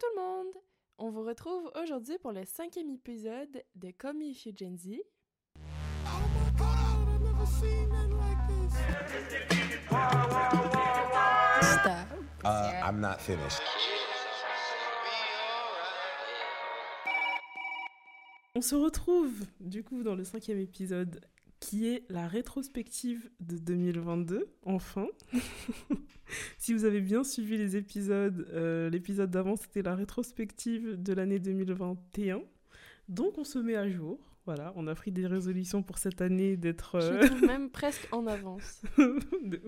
tout le monde! On vous retrouve aujourd'hui pour le cinquième épisode de Come Me If You Gen Z. Stop. Uh, I'm not finished. On se retrouve du coup dans le cinquième épisode qui est la rétrospective de 2022, enfin. si vous avez bien suivi les épisodes, euh, l'épisode d'avant c'était la rétrospective de l'année 2021. Donc on se met à jour. Voilà, on a pris des résolutions pour cette année d'être... euh, Je trouve même presque en avance. de.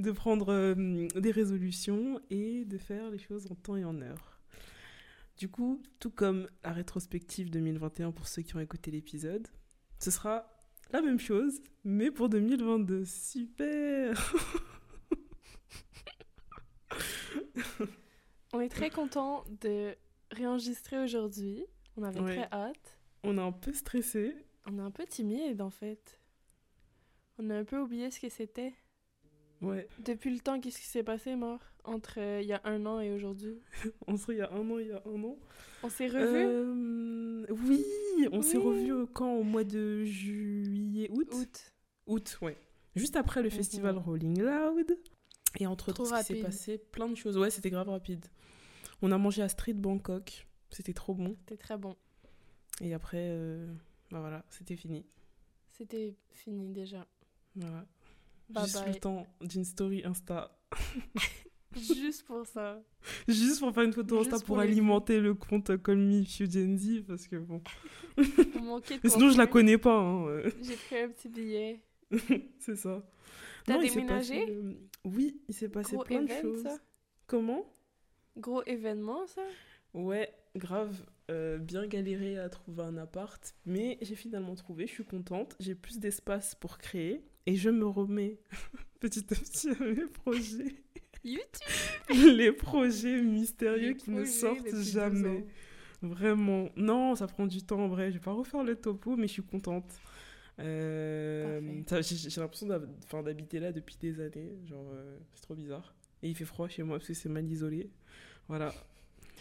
De prendre euh, des résolutions et de faire les choses en temps et en heure. Du coup, tout comme la rétrospective 2021 pour ceux qui ont écouté l'épisode, ce sera la même chose, mais pour 2022. Super On est très content de réenregistrer aujourd'hui. On avait Ouais. très hâte. On est un peu stressé. On est un peu timide en fait. On a un peu oublié ce que c'était. Ouais, Depuis le temps, qu'est-ce qui s'est passé, mort Entre euh, il y a un an et aujourd'hui? on serait il y a un an, il y a un an. On s'est revus? Euh, oui, on s'est revus quand Au mois de juillet, août août. Août, ouais. Juste après le Mhm. festival Rolling Loud. Et entre Trop ce qui s'est passé, plein de choses. Ouais, c'était grave rapide. On a mangé à Street Bangkok. C'était trop bon. C'était très bon. Et après, euh, bah voilà, c'était fini. C'était fini déjà. Voilà. Bye Juste bye. le temps d'une story Insta. Juste pour ça. Juste pour faire une photo Insta pour alimenter le compte Call Me If You Gen Z. Parce que bon. On manquait de Mais sinon, je la connais pas. hein, J'ai pris un petit billet. C'est ça. T'as Non, il s'est déménagé? passé, euh, Oui, il s'est passé Gros plein de choses. ça? Comment? Gros événement, ça? Ouais, grave. euh, bien galéré à trouver un appart, mais j'ai finalement trouvé, je suis contente. J'ai plus d'espace pour créer et je me remets petit à petit à mes projets. YouTube les projets mystérieux Les qui ne sortent depuis 12 jamais. Vraiment. Non, ça prend du temps en vrai. Je vais pas refaire le topo, mais je suis contente. Euh, j'ai l'impression d'habiter là depuis des années. Genre, euh, c'est trop bizarre. Et il fait froid chez moi parce que c'est mal isolé. Voilà.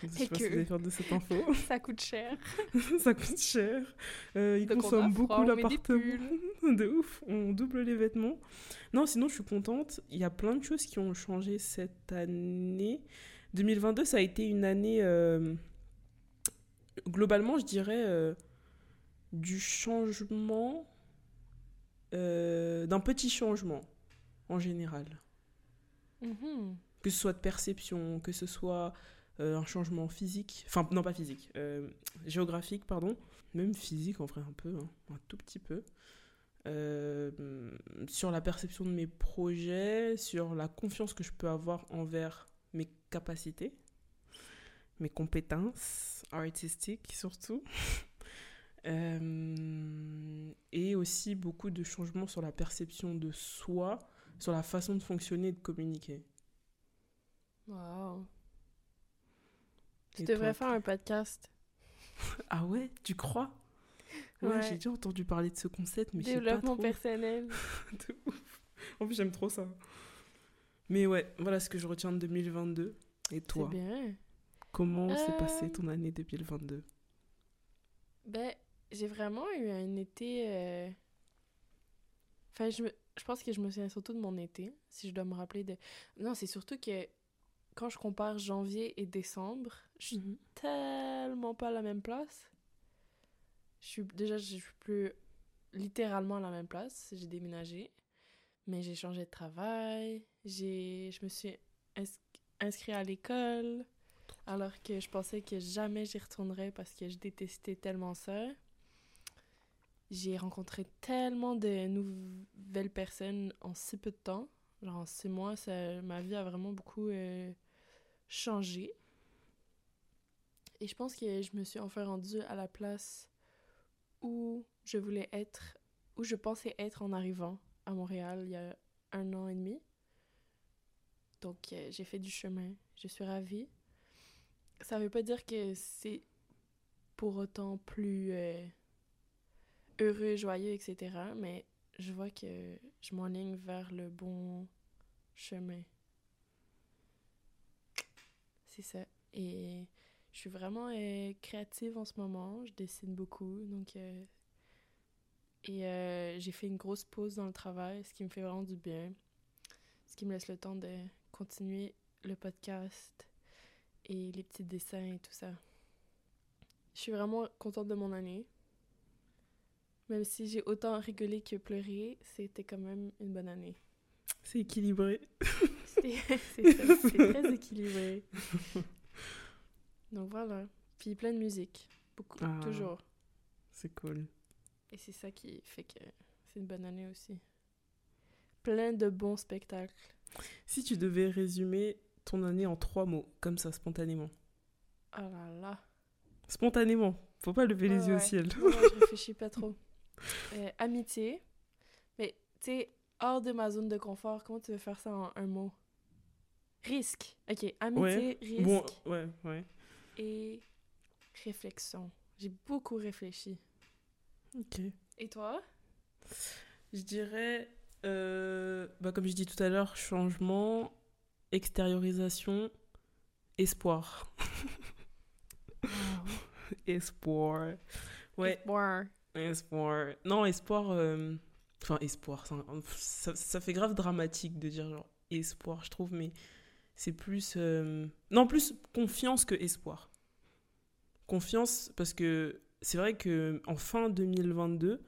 Je sais Et pas que- faire de cette info. Ça coûte cher. ça coûte cher. Euh, il Donc on a consomme froid, beaucoup l'appartement. De ouf, on double les vêtements. Non, sinon je suis contente. Il y a plein de choses qui ont changé cette année. 2022, ça a été une année, euh, globalement, je dirais, euh, du changement, euh, d'un petit changement en général Mhm. que ce soit de perception, que ce soit un changement physique, enfin non pas physique, euh, géographique pardon, même physique en vrai un peu, hein, un tout petit peu, Euh, sur la perception de mes projets, sur la confiance que je peux avoir envers mes capacités, mes compétences artistiques surtout. Euh, et aussi beaucoup de changements sur la perception de soi, sur la façon de fonctionner et de communiquer. Tu devrais faire un podcast. Ah ouais, tu crois? Ouais, Ouais. j'ai déjà entendu parler de ce concept, mais je sais pas Développement personnel. De ouf. En plus, j'aime trop ça. Mais ouais, voilà ce que je retiens de 2022. Et C'est toi, bien. comment s'est Euh, passée ton année 2022 Ben, j'ai vraiment eu un été. euh, Enfin, je, me- je pense que je me souviens surtout de mon été, si je dois me rappeler de. Non, c'est surtout que quand je compare janvier et décembre, je suis tellement pas à la même place. Je suis déjà, je suis plus littéralement à la même place. J'ai déménagé, mais j'ai changé de travail. J'ai, je me suis ins- inscrit à l'école, alors que je pensais que jamais j'y retournerais parce que je détestais tellement ça. J'ai rencontré tellement de nouvelles personnes en si peu de temps. Genre en six mois, ça, ma vie a vraiment beaucoup euh, changé. Et je pense que je me suis enfin rendue à la place où je voulais être, où je pensais être en arrivant à Montréal il y a un an et demi. Donc euh, j'ai fait du chemin. Je suis ravie. Ça veut pas dire que c'est pour autant plus euh, heureux, joyeux, etc. Mais je vois que je m'enligne vers le bon chemin. C'est ça. Et je suis vraiment euh, créative en ce moment. Je dessine beaucoup. Donc, euh, et euh, j'ai fait une grosse pause dans le travail, ce qui me fait vraiment du bien. Ce qui me laisse le temps de continuer le podcast et les petits dessins et tout ça. Je suis vraiment contente de mon année. Même si j'ai autant rigolé que pleuré, c'était quand même une bonne année. C'est équilibré. C'est très équilibré. Donc voilà. Puis plein de musique. Beaucoup, Ah. toujours. C'est cool. Et c'est ça qui fait que c'est une bonne année aussi. Plein de bons spectacles. Si tu devais résumer ton année en trois mots, comme ça, spontanément. Oh là là. Spontanément. Faut pas lever les Ouais, yeux au ciel. Non, je réfléchis pas trop. Euh, amitié. Mais, tu sais, hors de ma zone de confort, comment tu veux faire ça en un mot? Risque. Ok, amitié, risque Bon, ouais, ouais. et réflexion. J'ai beaucoup réfléchi. Ok. Et toi? Je dirais, euh, bah, comme je dis tout à l'heure, changement, extériorisation, espoir. Espoir. Ouais, Espoir. espoir. Non, espoir. euh, Enfin, espoir. ça, ça, ça fait grave dramatique de dire genre espoir, je trouve, mais c'est plus. euh, Non, plus confiance que espoir. Confiance, parce que c'est vrai que en fin 2022,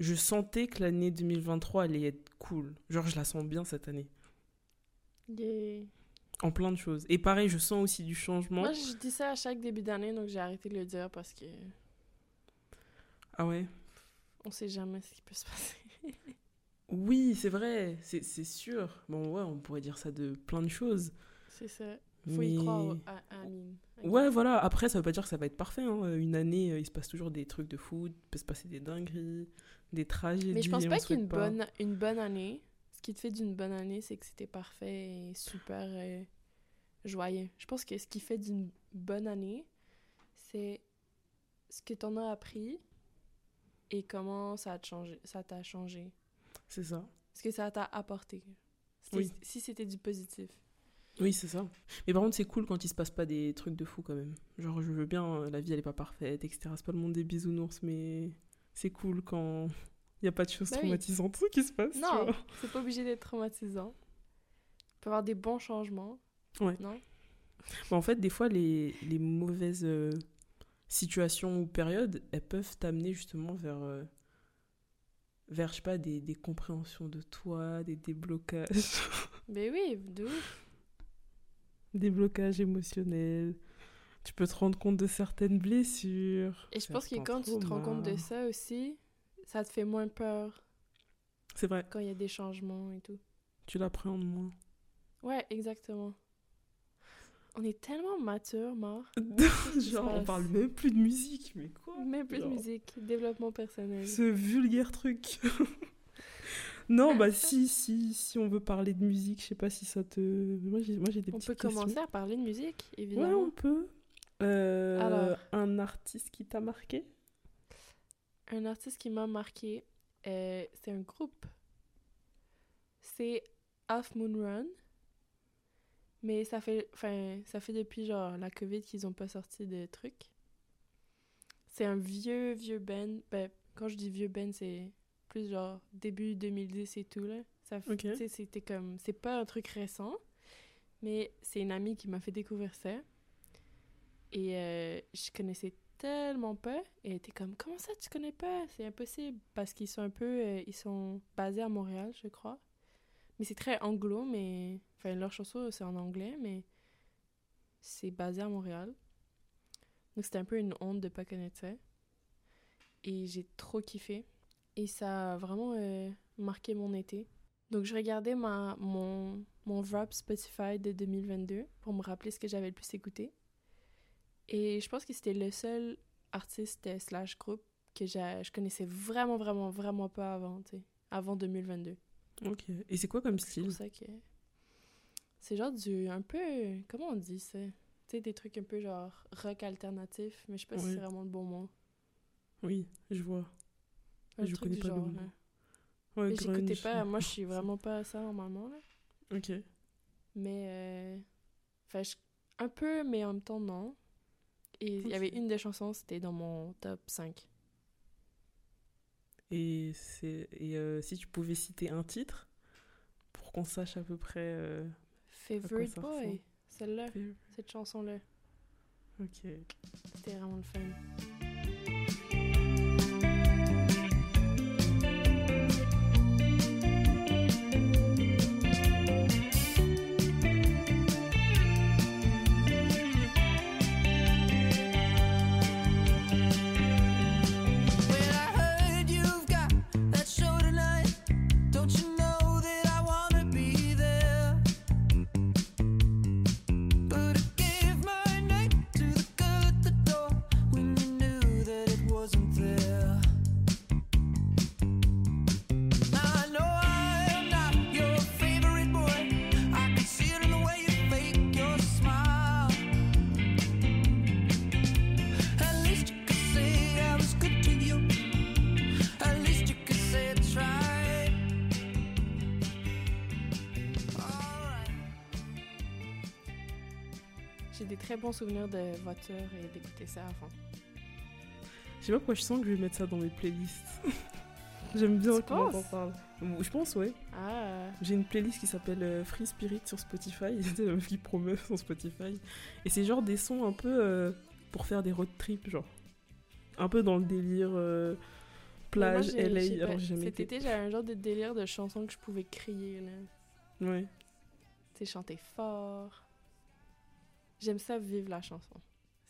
je sentais que l'année 2023 allait être cool. Genre, je la sens bien cette année. Yeah. En plein de choses. Et pareil, je sens aussi du changement. Moi, je dis ça à chaque début d'année, donc j'ai arrêté de le dire parce que Ah ouais? On sait jamais ce qui peut se passer. Oui, c'est vrai, c'est sûr. Bon, ouais, on pourrait dire ça de plein de choses. C'est ça. Faut y mais- croire à, à. Ouais, voilà. Après, ça veut pas dire que ça va être parfait. hein. Une année, euh, il se passe toujours des trucs de foot, il peut se passer des dingueries, des tragédies. Mais je pense pas qu'une bonne, une bonne année, ce qui te fait d'une bonne année, c'est que c'était parfait et super euh, joyeux. Je pense que ce qui fait d'une bonne année, c'est ce que t'en as appris et comment ça t'a changé. Ça t'a changé? C'est ça. Ce que ça t'a apporté? Oui. Si c'était du positif. Oui, c'est ça. Mais par contre, c'est cool quand il se passe pas des trucs de fou quand même. Genre, je veux bien, euh, la vie elle est pas parfaite, etc. C'est pas le monde des bisounours, mais c'est cool quand il y a pas de choses Bah oui. traumatisantes qui se passent. Non, c'est pas obligé d'être traumatisant. Il peut y avoir des bons changements. Ouais. Non? Bah, en fait, des fois, les, les mauvaises euh, situations ou périodes, elles peuvent t'amener justement vers, euh, vers, je sais pas, des, des compréhensions de toi, des déblocages, Mais oui, de ouf. des blocages émotionnels. Tu peux te rendre compte de certaines blessures. Et je pense que quand tu te rends compte de ça aussi, ça te fait moins peur C'est vrai, quand il y a des changements et tout. tu l'appréhendes moins. Ouais, exactement. On est tellement mature, Mar. Genre, on parle même plus de musique, mais quoi? Mais plus de musique, développement personnel. Ce vulgaire truc. non, Ah, bah si, si, si on veut parler de musique, je sais pas si ça te... Moi, j'ai, moi, j'ai des On petites peut questions. commencer à parler de musique, Ouais, évidemment. on peut. Euh, Alors. Un artiste qui t'a marqué? Un artiste qui m'a marqué, euh, c'est un groupe. C'est Half Moon Run. Mais ça fait, enfin, ça fait depuis genre la COVID qu'ils ont pas sorti de trucs. C'est un vieux, vieux band. Ben, quand je dis vieux band, c'est plus genre début 2010 et tout, là. Ça, f- Ok. tu sais, c'était comme... C'est pas un truc récent, mais c'est une amie qui m'a fait découvrir ça. Et euh, je connaissais tellement pas. Et elle était comme, comment ça, tu connais pas? C'est impossible. Parce qu'ils sont un peu... euh, ils sont basés à Montréal, je crois. Mais c'est très anglo, mais... Enfin, leur chanson, c'est en anglais, mais c'est basé à Montréal. Donc c'était un peu une honte de pas connaître ça. Et j'ai trop kiffé. Et ça a vraiment euh, marqué mon été. Donc je regardais ma, mon, mon rap Spotify de 2022 pour me rappeler ce que j'avais le plus écouté. Et je pense que c'était le seul artiste euh, slash groupe que je connaissais vraiment, vraiment, vraiment pas avant, tu sais, avant 2022. Ok. Et c'est quoi comme C'est style? ça que... C'est genre du... un peu... Comment on dit ça? Tu sais, des trucs un peu genre rock alternatif, mais je sais pas si c'est vraiment le bon mot. Oui, je vois. Un Je truc connais du pas le genre, mot. Ouais, Mais j'écoutais grunge. pas... Moi, je suis vraiment pas à ça, normalement, là. Ok. Mais... euh, Enfin, je- Un peu, mais en même temps, non. Et il y avait une des chansons, c'était dans mon top 5. Et, c'est, et euh, si tu pouvais citer un titre, pour qu'on sache à peu près. euh, Favorite Boy, celle-là, cette chanson-là. Ok. C'était vraiment le fun. Très bons souvenirs de voiture et d'écouter ça avant. Je sais pas pourquoi je sens que je vais mettre ça dans mes playlists. J'aime bien comment parles. Je pense, ouais. Ah, J'ai une playlist qui s'appelle euh, Free Spirit sur Spotify. C'est la meuf qui promeut sur Spotify. Et c'est genre des sons un peu euh, pour faire des road trips, genre. Un peu dans le délire euh, plage, moi, LA. pas- Alors j'ai jamais Cet été. été, j'avais un genre de délire de chansons que je pouvais crier, là. Ouais. Tu chanter fort. J'aime ça vivre la chanson.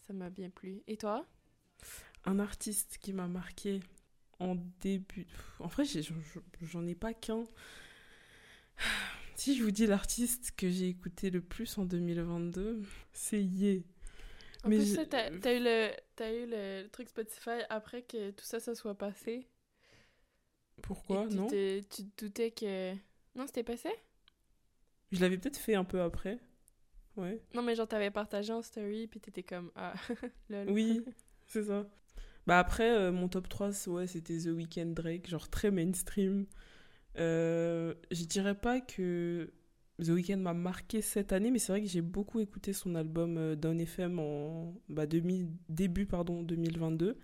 Ça m'a bien plu. Et toi? Un artiste qui m'a marqué en début. En vrai, j'en ai pas qu'un. Si je vous dis l'artiste que j'ai écouté le plus en 2022, c'est Ye. En Mais plus, je- t'as eu, le, t'as eu le truc Spotify après que tout ça, ça soit passé. Pourquoi? Tu Non te, tu te doutais que... Non, c'était passé? Je l'avais peut-être fait un peu après. Ouais. Non, mais genre, t'avais partagé en story, puis t'étais comme... Ah, lol. Oui, c'est ça. Bah après, euh, mon top 3, c'est- ouais, c'était The Weeknd Drake, genre très mainstream. Euh, je dirais pas que The Weeknd m'a marqué cette année, mais c'est vrai que j'ai beaucoup écouté son album euh, Down FM en bah, demi, début pardon, 2022.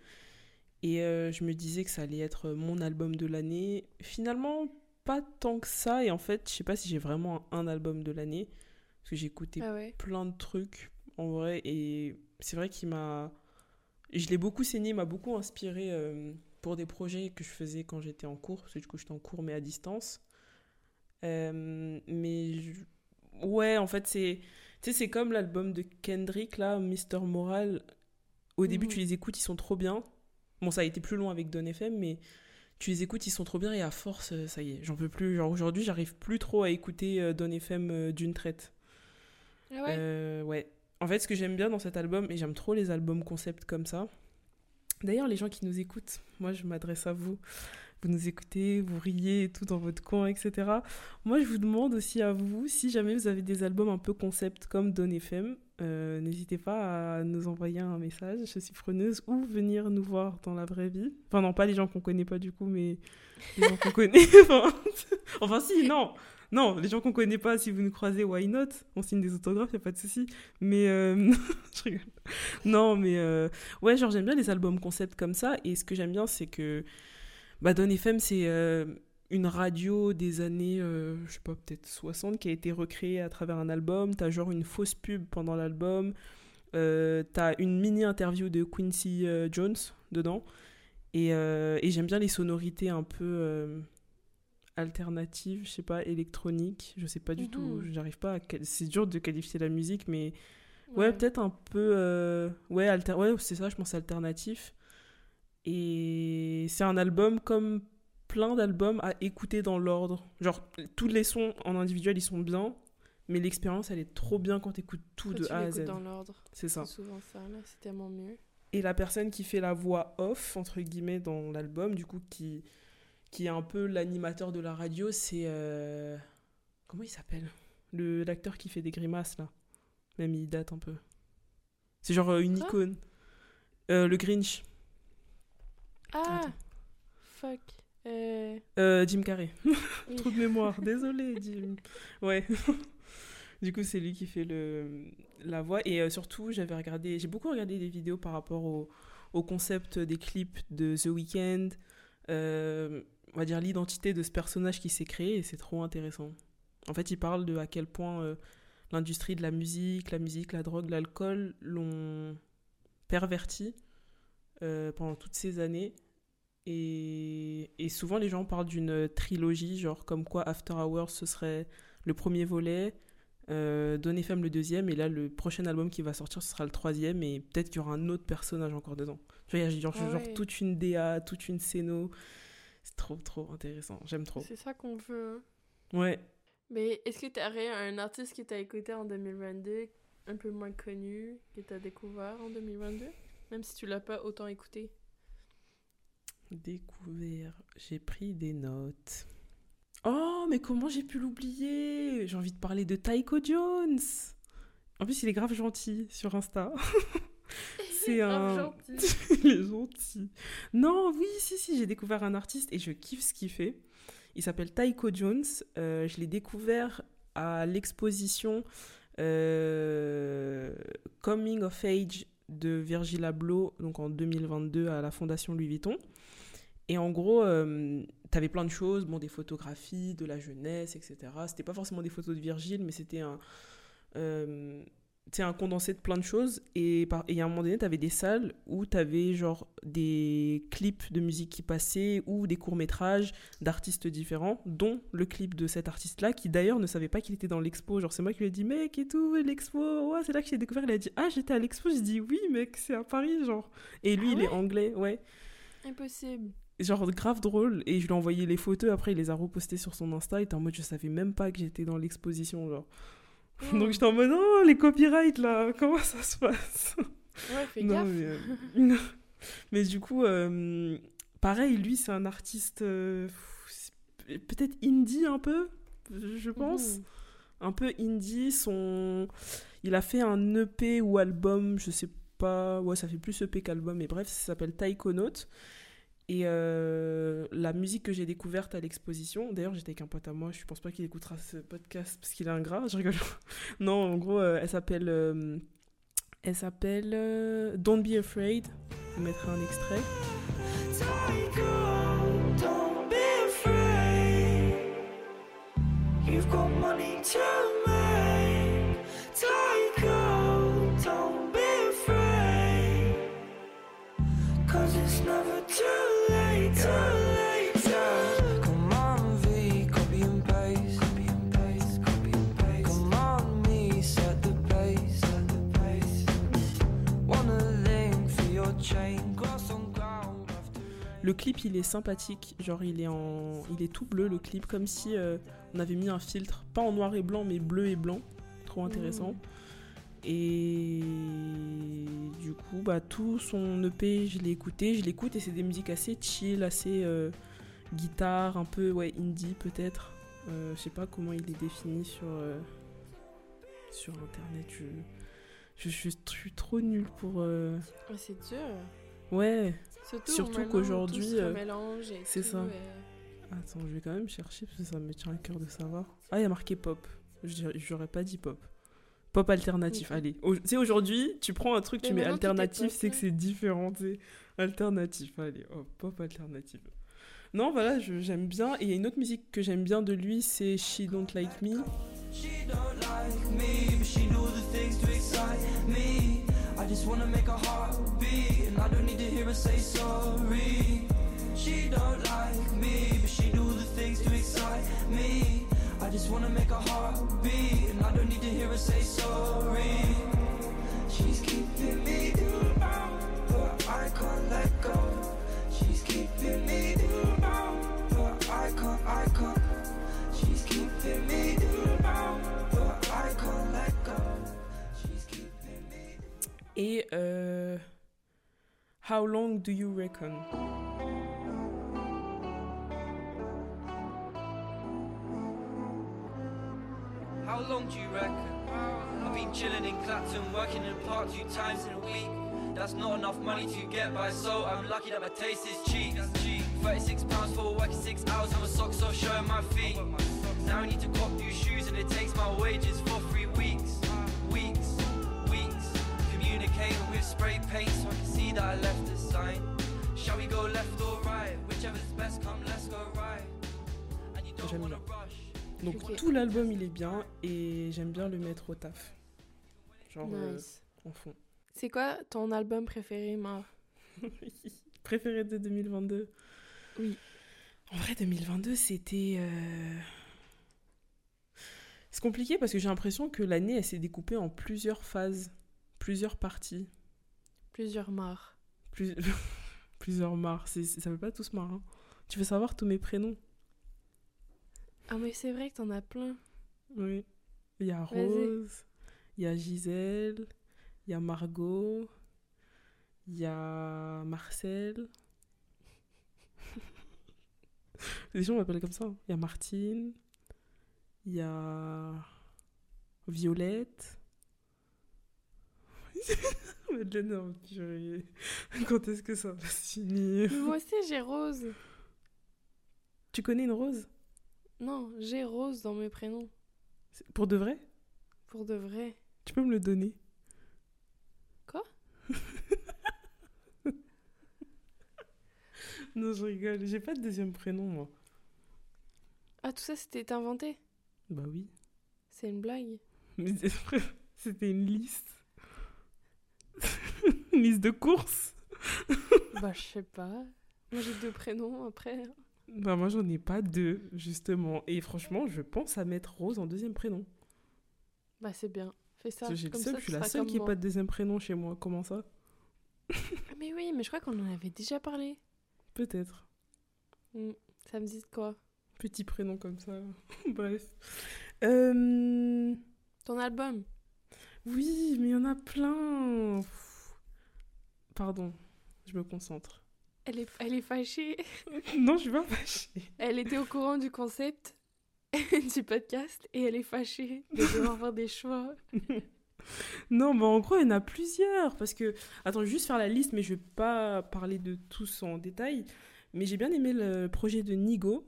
Et euh, je me disais que ça allait être mon album de l'année. Finalement, pas tant que ça. Et en fait, je sais pas si j'ai vraiment un album de l'année. Parce que j'ai écouté Ah ouais? plein de trucs en vrai et c'est vrai qu'il m'a je l'ai beaucoup saigné il m'a beaucoup inspiré euh, pour des projets que je faisais quand j'étais en cours parce que du coup j'étais en cours mais à distance Euh, mais je- ouais en fait c'est tu sais c'est comme l'album de Kendrick là Mr Moral au début Mhm. tu les écoutes ils sont trop bien bon ça a été plus long avec Don FM mais tu les écoutes, ils sont trop bien et à force, euh, ça y est, j'en peux plus. Genre aujourd'hui, j'arrive plus trop à écouter Don FM d'une traite. Ah? Euh, ouais. En fait, ce que j'aime bien dans cet album, et j'aime trop les albums concept comme ça. D'ailleurs, les gens qui nous écoutent, moi je m'adresse à vous. Vous nous écoutez, vous riez et tout dans votre coin, etc. Moi, je vous demande aussi à vous, si jamais vous avez des albums un peu concept comme Don FM, euh, n'hésitez pas à nous envoyer un message, je suis preneuse, ou venir nous voir dans la vraie vie. Enfin, non, pas les gens qu'on connaît pas du coup, mais les gens qu'on connaît. enfin, si, non, non, les gens qu'on connaît pas, si vous nous croisez, why not? On signe des autographes, y a pas de souci. Mais euh, je rigole. Non, mais euh, ouais, genre j'aime bien les albums concept comme ça. Et ce que j'aime bien, c'est que bah, Don FM, c'est euh, une radio des années, euh, je sais pas, peut-être 60, qui a été recréée à travers un album. T'as genre une fausse pub pendant l'album. T'as une mini interview de Quincy Jones dedans. Et j'aime bien les sonorités un peu alternatives, je sais pas, électroniques. Je sais pas du Mhm. tout, j'arrive pas à. C'est dur de qualifier la musique, mais ouais, Ouais. peut-être un peu. euh, Ouais, alter... ouais c'est ça, je pense alternatif. Et c'est un album comme plein d'albums à écouter dans l'ordre. Genre, tous les sons en individuel, ils sont bien, mais l'expérience, elle est trop bien quand t'écoutes tout Quand de tu A à Z. dans l'ordre. C'est ça. C'est souvent ça, là. C'est tellement mieux. Et la personne qui fait la voix off, entre guillemets, dans l'album, du coup, qui, qui est un peu l'animateur de la radio, c'est. euh, Comment il s'appelle? Le L'acteur qui fait des grimaces, là. Même il date un peu. C'est genre euh, une Quoi? icône. Euh, le Grinch. Ah! Attends. Fuck. Jim Carrey. oui. Trop de mémoire, désolé Jim. Ouais. du coup, c'est lui qui fait le la voix. Et surtout, j'avais regardé, j'ai beaucoup regardé des vidéos par rapport au, au concept des clips de The Weeknd, on va dire l'identité de ce personnage qui s'est créé, et c'est trop intéressant. En fait, il parle de à quel point euh, l'industrie de la musique, la musique, la drogue, l'alcool l'ont perverti euh, pendant toutes ces années. Et, et souvent, les gens parlent d'une trilogie, genre comme quoi After Hours, ce serait le premier volet, euh, Donner Femme le deuxième, et là, le prochain album qui va sortir, ce sera le troisième, et peut-être qu'il y aura un autre personnage encore dedans. Tu vois, il y a genre, Ah genre toute une DA, toute une scéno. C'est trop, trop intéressant. J'aime trop. C'est ça qu'on veut. Ouais. Mais est-ce que t'aurais un artiste que t'as écouté en 2022, un peu moins connu, que t'as découvert en 2022? Même si tu l'as pas autant écouté. Découvert. J'ai pris des notes. Oh, mais comment j'ai pu l'oublier? J'ai envie de parler de Taiko Jones. En plus, il est grave gentil sur Insta. C'est un. gentil. il est gentil. Non, oui, si, si, j'ai découvert un artiste et je kiffe ce qu'il fait. Il s'appelle Taiko Jones. Euh, je l'ai découvert à l'exposition euh, Coming of Age de Virgil Abloh, donc en 2022 à la Fondation Louis Vuitton. Et en gros, euh, t'avais plein de choses, bon, des photographies, de la jeunesse, etc. C'était pas forcément des photos de Virgile, mais c'était un, euh, tu sais, un condensé de plein de choses. Et, par, et à un moment donné, t'avais des salles où t'avais genre des clips de musique qui passaient ou des courts-métrages d'artistes différents, dont le clip de cet artiste-là, qui d'ailleurs ne savait pas qu'il était dans l'expo. Genre, c'est moi qui lui ai dit, mec, et tout, l'expo, ouais, c'est là que j'ai découvert. Il a dit, ah, j'étais à l'expo. J'ai dit, oui, mec, c'est à Paris, genre. Et lui, Ah il est anglais, ouais Impossible. genre grave drôle et je lui ai envoyé les photos après il les a repostées sur son Insta il était en mode je savais même pas que j'étais dans l'exposition genre Oh. donc j'étais en mode oh les copyrights là comment ça se passe? Ouais, fais non, gaffe. mais, euh, non. mais du coup euh, pareil lui c'est un artiste euh, peut-être indie un peu je pense un peu indie. Son... Il a fait un EP ou album, je sais pas, ouais, ça fait plus EP qu'album, mais bref, ça s'appelle Taikonaut. Et euh, la musique que j'ai découverte à l'exposition, d'ailleurs j'étais avec un pote à moi, je pense pas qu'il écoutera ce podcast parce qu'il est ingrat, je rigole. non, en gros, euh, elle s'appelle, euh, elle s'appelle Don't Be Afraid. Je vous mettrai un extrait. Cause it's never too Le clip, il est sympathique. Genre, il est en, il est tout bleu le clip, comme si euh, on avait mis un filtre, pas en noir et blanc, mais bleu et blanc. Trop intéressant. Et du coup, bah tout son EP, je l'ai écouté, je l'écoute et c'est des musiques assez chill, assez euh, guitare, un peu ouais indie peut-être. Euh, je sais pas comment il est défini sur euh, sur internet. Je, je, suis- je suis trop nulle pour. euh, Mais c'est dur. Ouais. Surtout, Surtout qu'aujourd'hui, c'est ça. Attends, je vais quand même chercher parce que ça me tient à cœur de savoir. Ah, il y a marqué pop. J'aurais pas dit pop. Pop alternatif, allez. Au- Tu sais, aujourd'hui, tu prends un truc, Mais tu mets alternatif, c'est que c'est différent, tu sais. Alternatif, allez, oh, pop alternatif. Non, voilà, je- j'aime bien. Et il y a une autre musique que j'aime bien de lui, c'est She Don't Like Me. She don't like me, but she knows the things to excite me. I just wanna make her heart beat, and I don't need to hear her say sorry. She don't like I just wanna make her heart beat, and I don't need to hear her say sorry. She's keeping me down, but I can't let go. She's keeping me down, but I can't, I can't. She's keeping me down, but I can't let go. She's keeping me Et euh, How Long Do You Reckon How long do you reckon? I've been chilling in Clapton, working in the park two times in a week. That's not enough money to get by, so I'm lucky that my taste is cheap. 36 pounds for working six hours, and my socks off showing my feet. Now I need to cop new shoes, and it takes my wages for three weeks. Weeks. Weeks. Communicating with spray paint so I can see that I left a sign. Shall we go left or right? Whichever's best, come let's go right. And you don't wanna rush. Donc tout l'album il est bien et j'aime bien le mettre au taf. Genre euh, en fond. C'est quoi ton album préféré, Mar Préféré de 2022 Oui. En vrai 2022 c'était... euh, C'est compliqué parce que j'ai l'impression que l'année elle s'est découpée en plusieurs phases, plusieurs parties. Plusieurs Mar. Plus... plusieurs mars. Ça fait pas tous marre. hein. Tu veux savoir tous mes prénoms? Ah, mais c'est vrai que t'en as plein. Oui. Il y a. Rose, il y a Gisèle, il y a Margot, il y a Marcel. Les gens m'appellent comme ça. hein. Il y a Martine, il y a Violette. Madeleine, non, purée. Quand est-ce que ça va se finir? Moi aussi, j'ai Rose. Tu connais une rose? Non, j'ai Rose dans mes prénoms. Pour de vrai? Pour de vrai. Tu peux me le donner? Quoi? Non, je rigole. J'ai pas de deuxième prénom, moi. Ah, tout ça, c'était inventé? Bah oui. C'est une blague Mais c'était une liste. une liste de courses? Bah, je sais pas. Moi, j'ai deux prénoms après. Bah moi, j'en ai pas deux, justement. Et franchement, je pense à mettre Rose en deuxième prénom. Bah, c'est bien. Fais ça. J'ai le seul, ça, je suis la seule qui moi. pas de deuxième prénom chez moi. Comment ça? Ah, Mais oui, mais je crois qu'on en avait déjà parlé. Peut-être. Hmm, Ça me dit de quoi? Petit prénom comme ça. Bref. Euh... Ton album? Oui, mais il y en a plein. Pardon, je me concentre. Elle est, elle est fâchée. non, je suis pas fâchée. Elle était au courant du concept du podcast et elle est fâchée de devoir faire des choix. Non, bah en gros, il y en a plusieurs. Parce que, attends, je vais juste faire la liste, mais je vais pas parler de tous en détail. Mais j'ai bien aimé le projet de Nigo.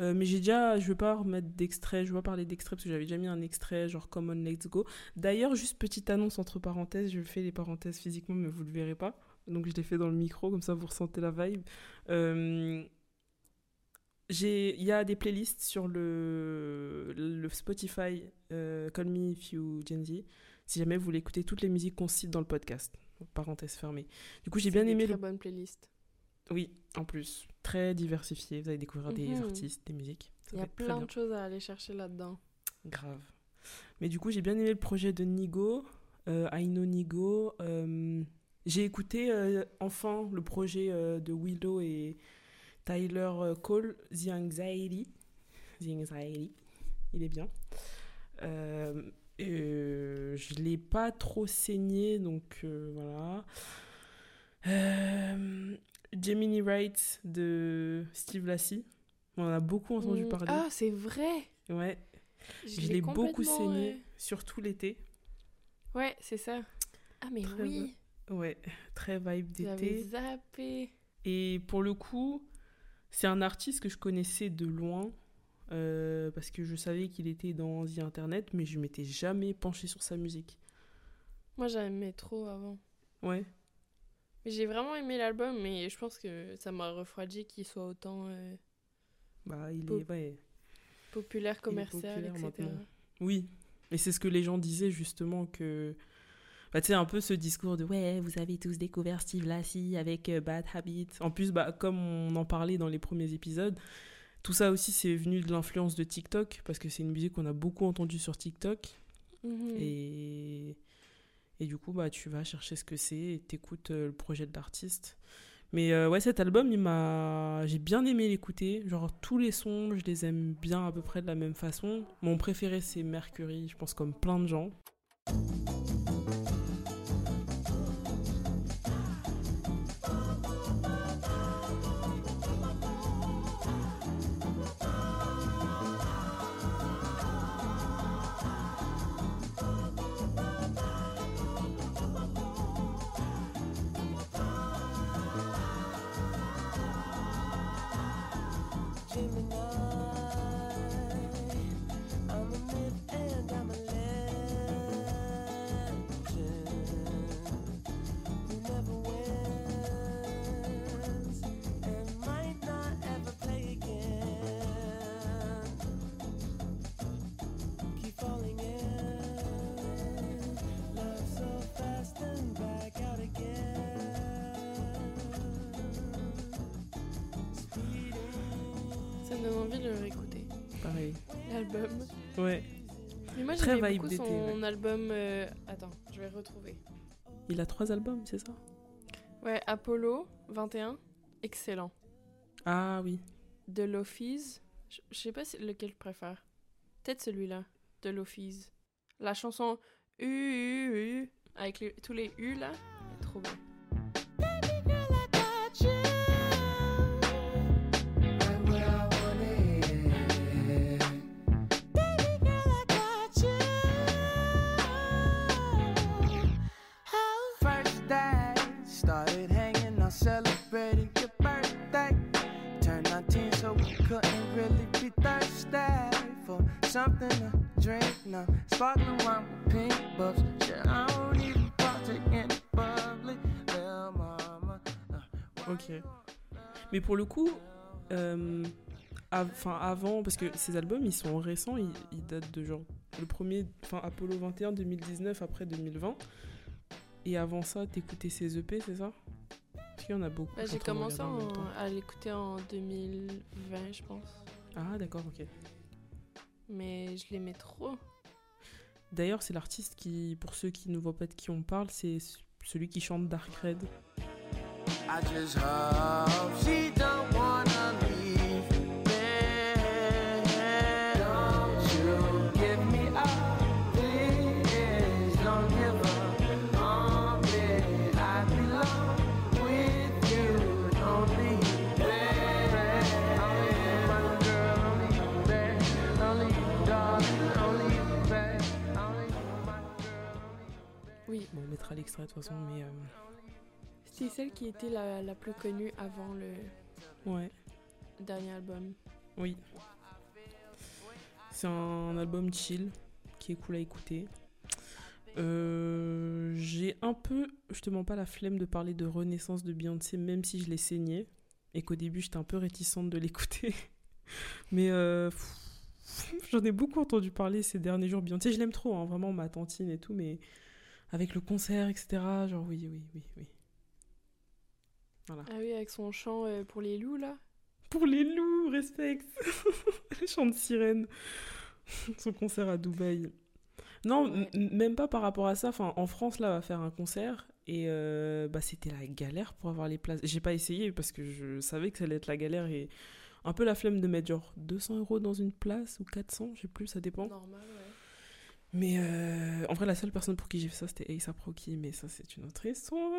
Euh, mais j'ai déjà, je vais pas remettre d'extrait, je vais pas parler d'extrait parce que j'avais déjà mis un extrait, genre Come on, let's go. D'ailleurs, juste petite annonce entre parenthèses, je fais les parenthèses physiquement, mais vous le verrez pas. Donc je l'ai fait dans le micro, comme ça vous ressentez la vibe. Euh, Il y a des playlists sur le, le Spotify euh, Call Me If You Gen Z si jamais vous voulez écouter toutes les musiques qu'on cite dans le podcast. Parenthèse fermée. Du coup, j'ai bien aimé Une le... très bonne playlist. Oui, en plus. Très diversifié. Vous allez découvrir des Mhm. artistes, des musiques. Ça Il y a très plein de choses à aller chercher là-dedans. Grave. Mais du coup, j'ai bien aimé le projet de Nigo, euh, Aino Nigo. Euh, j'ai écouté euh, enfin le projet euh, de Willow et Tyler euh, Cole, The Anxiety. The Anxiety. Il est bien. Euh, je l'ai pas trop saigné, donc voilà. Gemini Wright de Steve Lassie. On en a beaucoup entendu Hmm. parler. Ah, c'est vrai Ouais, Je, je l'ai beaucoup saigné, surtout l'été. Ouais, c'est ça. Ah, mais Très oui Ouais, très vibe d'été. zappé. Et pour le coup, c'est un artiste que je connaissais de loin, euh, parce que je savais qu'il était dans The Internet, mais je m'étais jamais penché sur sa musique. Moi, j'aimais trop avant. Ouais, Mais j'ai vraiment aimé l'album, mais je pense que ça m'a refroidi qu'il soit autant euh, bah il est... Ouais. populaire, commercial, populaire etc. maintenant. Oui, et c'est ce que les gens disaient justement que... Bah, tu sais, un peu ce discours de ouais, vous avez tous découvert Steve Lassie avec euh, Bad Habits. En plus, bah, comme on en parlait dans les premiers épisodes, tout ça aussi c'est venu de l'influence de TikTok parce que c'est une musique qu'on a beaucoup entendue sur TikTok Mhm. et, et du coup bah tu vas chercher ce que c'est et t'écoutes euh, le projet de l'artiste. Mais euh, ouais, cet album, il m'a, j'ai bien aimé l'écouter. Genre tous les sons, je les aime bien à peu près de la même façon. Mon préféré c'est Mercury, je pense comme plein de gens. Retrouver. Il a trois albums, c'est ça? Ouais, Apollo 21. Excellent. Ah oui. De l'Office. Je sais pas lequel je préfère. Peut-être celui-là. De l'Office. La chanson U, U, U, avec les- tous les U là. Trop bien. Started hanging out celebrating your birthday. Turned 19, so we couldn't really be thirsty for something to drink. No sparkling wine with pink bubbles. Shit, I don't even partake in public. Little mama. uh, Ok. Mais pour le coup, euh, av- avant, parce que ces albums ils sont récents, ils, ils datent de genre le premier, enfin Apollo 21 2019, après 2020. Et avant ça, t'écoutais ces EP, c'est ça? Parce qu'il y en a beaucoup. Bah, j'ai commencé en à l'écouter en 2020, je pense. Ah d'accord, ok. Mais je l'aimais trop. D'ailleurs, c'est l'artiste qui, pour ceux qui ne voient pas de qui on parle, c'est celui qui chante Dark Red. I just hope she don't mettra l'extrait de toute façon, mais euh, c'est celle qui était la, la plus connue avant le ouais, dernier album. oui. C'est un album chill qui est cool à écouter. Euh, j'ai un peu, je te mens pas, la flemme de parler de renaissance de Beyoncé, même si je l'ai saigné et qu'au début j'étais un peu réticente de l'écouter. Mais euh, j'en ai beaucoup entendu parler ces derniers jours. Beyoncé, je l'aime trop, hein, vraiment ma tantine et tout, mais avec le concert, etc. Genre oui, oui, oui, oui. Voilà. Ah oui, avec son chant euh, pour les loups là. Pour les loups, respect. Les chants de sirène. Son concert à Dubaï. Non, Ouais. même pas par rapport à ça. Enfin, en France, là, on va faire un concert. Et euh, bah, c'était la galère pour avoir les places. J'ai pas essayé parce que je savais que ça allait être la galère et un peu la flemme de mettre genre 200 euros dans une place ou 400, je sais plus, ça dépend. Normal, ouais. Mais euh, en vrai, la seule personne pour qui j'ai fait ça, c'était A$AP Rocky, mais ça, c'est une autre histoire.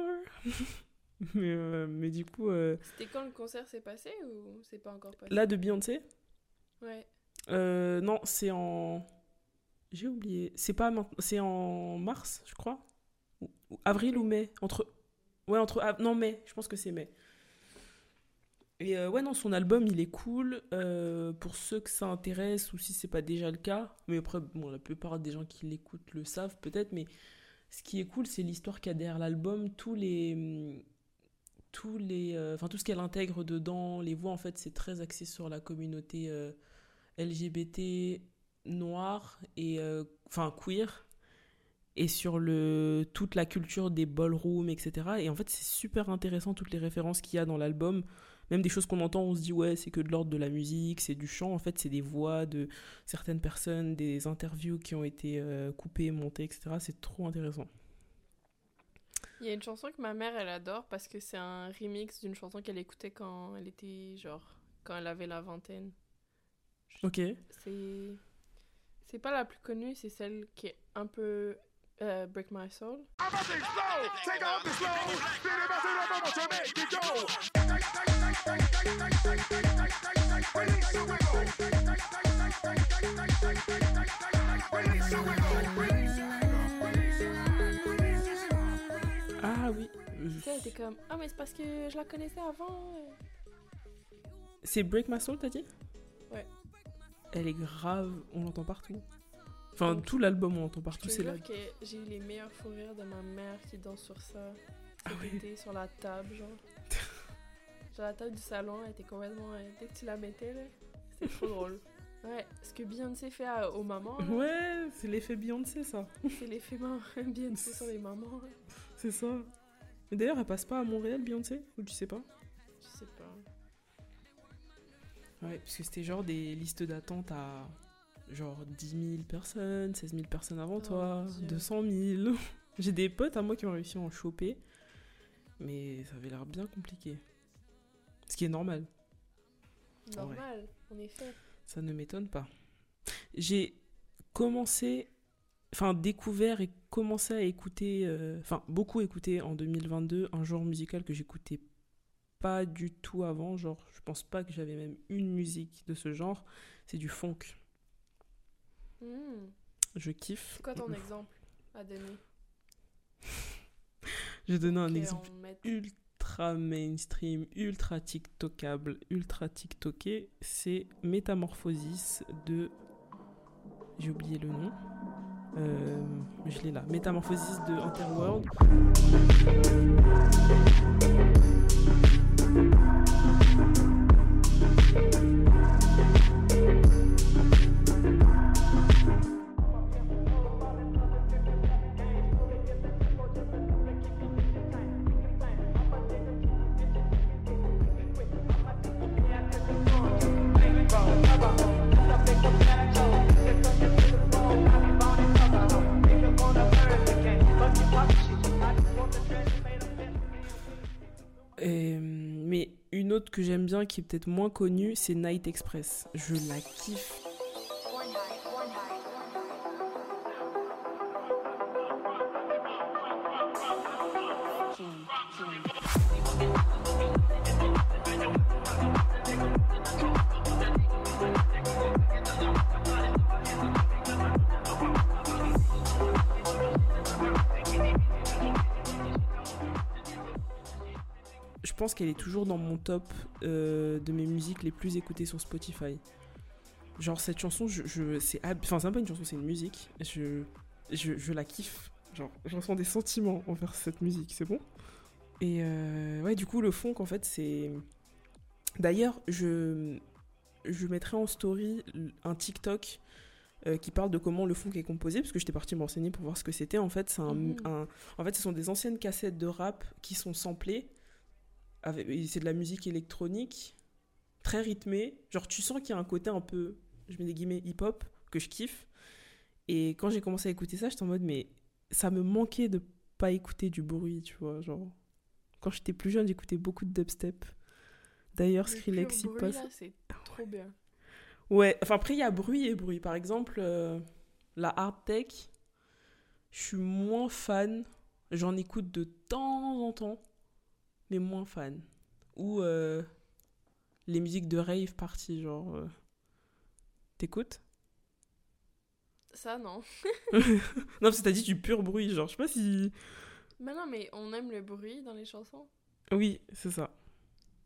mais, euh, mais du coup, euh, C'était quand le concert s'est passé ou c'est pas encore passé? là, de Beyoncé, Ouais. Non, c'est en. J'ai oublié. C'est pas maintenant. C'est en mars, je crois? Ou- ou avril ou mai. Entre. Ouais, entre. Non, mai. Je pense que c'est mai. Et euh, ouais, non, son album, il est cool. euh, pour ceux que ça intéresse ou si c'est pas déjà le cas. Mais après, bon, la plupart des gens qui l'écoutent le savent peut-être. Mais ce qui est cool, c'est l'histoire qu'il y a derrière l'album. Tous les. Tous les. euh, Enfin, tout ce qu'elle intègre dedans. Les voix, en fait, c'est très axé sur la communauté. LGBT noir et enfin queer et sur le toute la culture des ballrooms etc et en fait c'est super intéressant toutes les références qu'il y a dans l'album même des choses qu'on entend on se dit ouais c'est que de l'ordre de la musique c'est du chant. En fait c'est des voix de certaines personnes des interviews qui ont été euh, coupées montées etc c'est trop intéressant. Il y a une chanson que ma mère elle adore parce que c'est un remix d'une chanson qu'elle écoutait quand elle était genre quand elle avait la vingtaine. ok. C'est c'est pas la plus connue, c'est celle qui est un peu euh, Break My Soul. Ah oui était comme ah mais c'est parce que je la connaissais avant. euh. c'est Break My Soul t'as dit? Ouais. elle est grave on l'entend partout enfin tout l'album on l'entend partout c'est là que j'ai eu les meilleurs fous rires de ma mère qui danse sur ça. Ah oui. sur la table, genre. Genre la table du salon, elle était complètement. euh, Dès que tu la mettais, là, c'était trop drôle. Ouais, ce que Beyoncé fait à- aux mamans, là, Ouais, c'est l'effet Beyoncé, ça. c'est l'effet Beyoncé sur les mamans. là. C'est ça. Mais d'ailleurs, elle passe pas à Montréal, Beyoncé? Ou tu sais pas? Je sais pas. Ouais, parce que c'était genre des listes d'attente à genre 10 000 personnes, 16 000 personnes avant Oh, toi, mon Dieu. 200 000. J'ai des potes à moi qui ont réussi à en choper, mais ça avait l'air bien compliqué. Ce qui est normal, Normal, en effet. ça ne m'étonne pas. J'ai commencé, enfin découvert et commencé à écouter, euh, enfin beaucoup écouté en 2022 un genre musical que j'écoutais pas du tout avant, genre je pense pas que j'avais même une musique de ce genre, c'est du funk. Hmm. Je kiffe. C'est quoi ton exemple à donner? Je vais donner un exemple met- ultra mainstream, ultra tiktokable, ultra tiktoké, c'est Métamorphosis de... J'ai oublié le nom. Euh, je l'ai là. Métamorphosis de Interworld. J'aime bien, qui est peut-être moins connue, c'est Night Express. Je la kiffe. Qu'elle est toujours dans mon top euh, de mes musiques les plus écoutées sur Spotify. Genre cette chanson, je, je- c'est enfin c'est pas une chanson, c'est une musique. Je, je, je la kiffe. Genre, je ressens des sentiments envers cette musique, c'est bon? Et euh, ouais, du coup, le funk, en fait, c'est. D'ailleurs, je, je mettrai en story un TikTok euh, qui parle de comment le funk est composé, parce que j'étais partie me renseigner pour voir ce que c'était. En fait, c'est un, Mhm. un- en fait, ce sont des anciennes cassettes de rap qui sont samplées. C'est de la musique électronique, très rythmée. Genre, tu sens qu'il y a un côté un peu, je mets des guillemets, hip-hop, que je kiffe. Et quand j'ai commencé à écouter ça, j'étais en mode, mais ça me manquait de pas écouter du bruit, tu vois. Genre, quand j'étais plus jeune, j'écoutais beaucoup de dubstep. D'ailleurs, Le Skrillex bruit, passe. C'est trop bien. Ouais, enfin après, il y a bruit et bruit. Par exemple, euh, la hard tech, je suis moins fan. J'en écoute de temps en temps, mais moins fan. Ou euh, les musiques de rave party, genre. euh, T'écoutes? Ça, non. Non, parce que t'as dit du pur bruit, genre, je sais pas si. Mais non, mais on aime le bruit dans les chansons. Oui, c'est ça.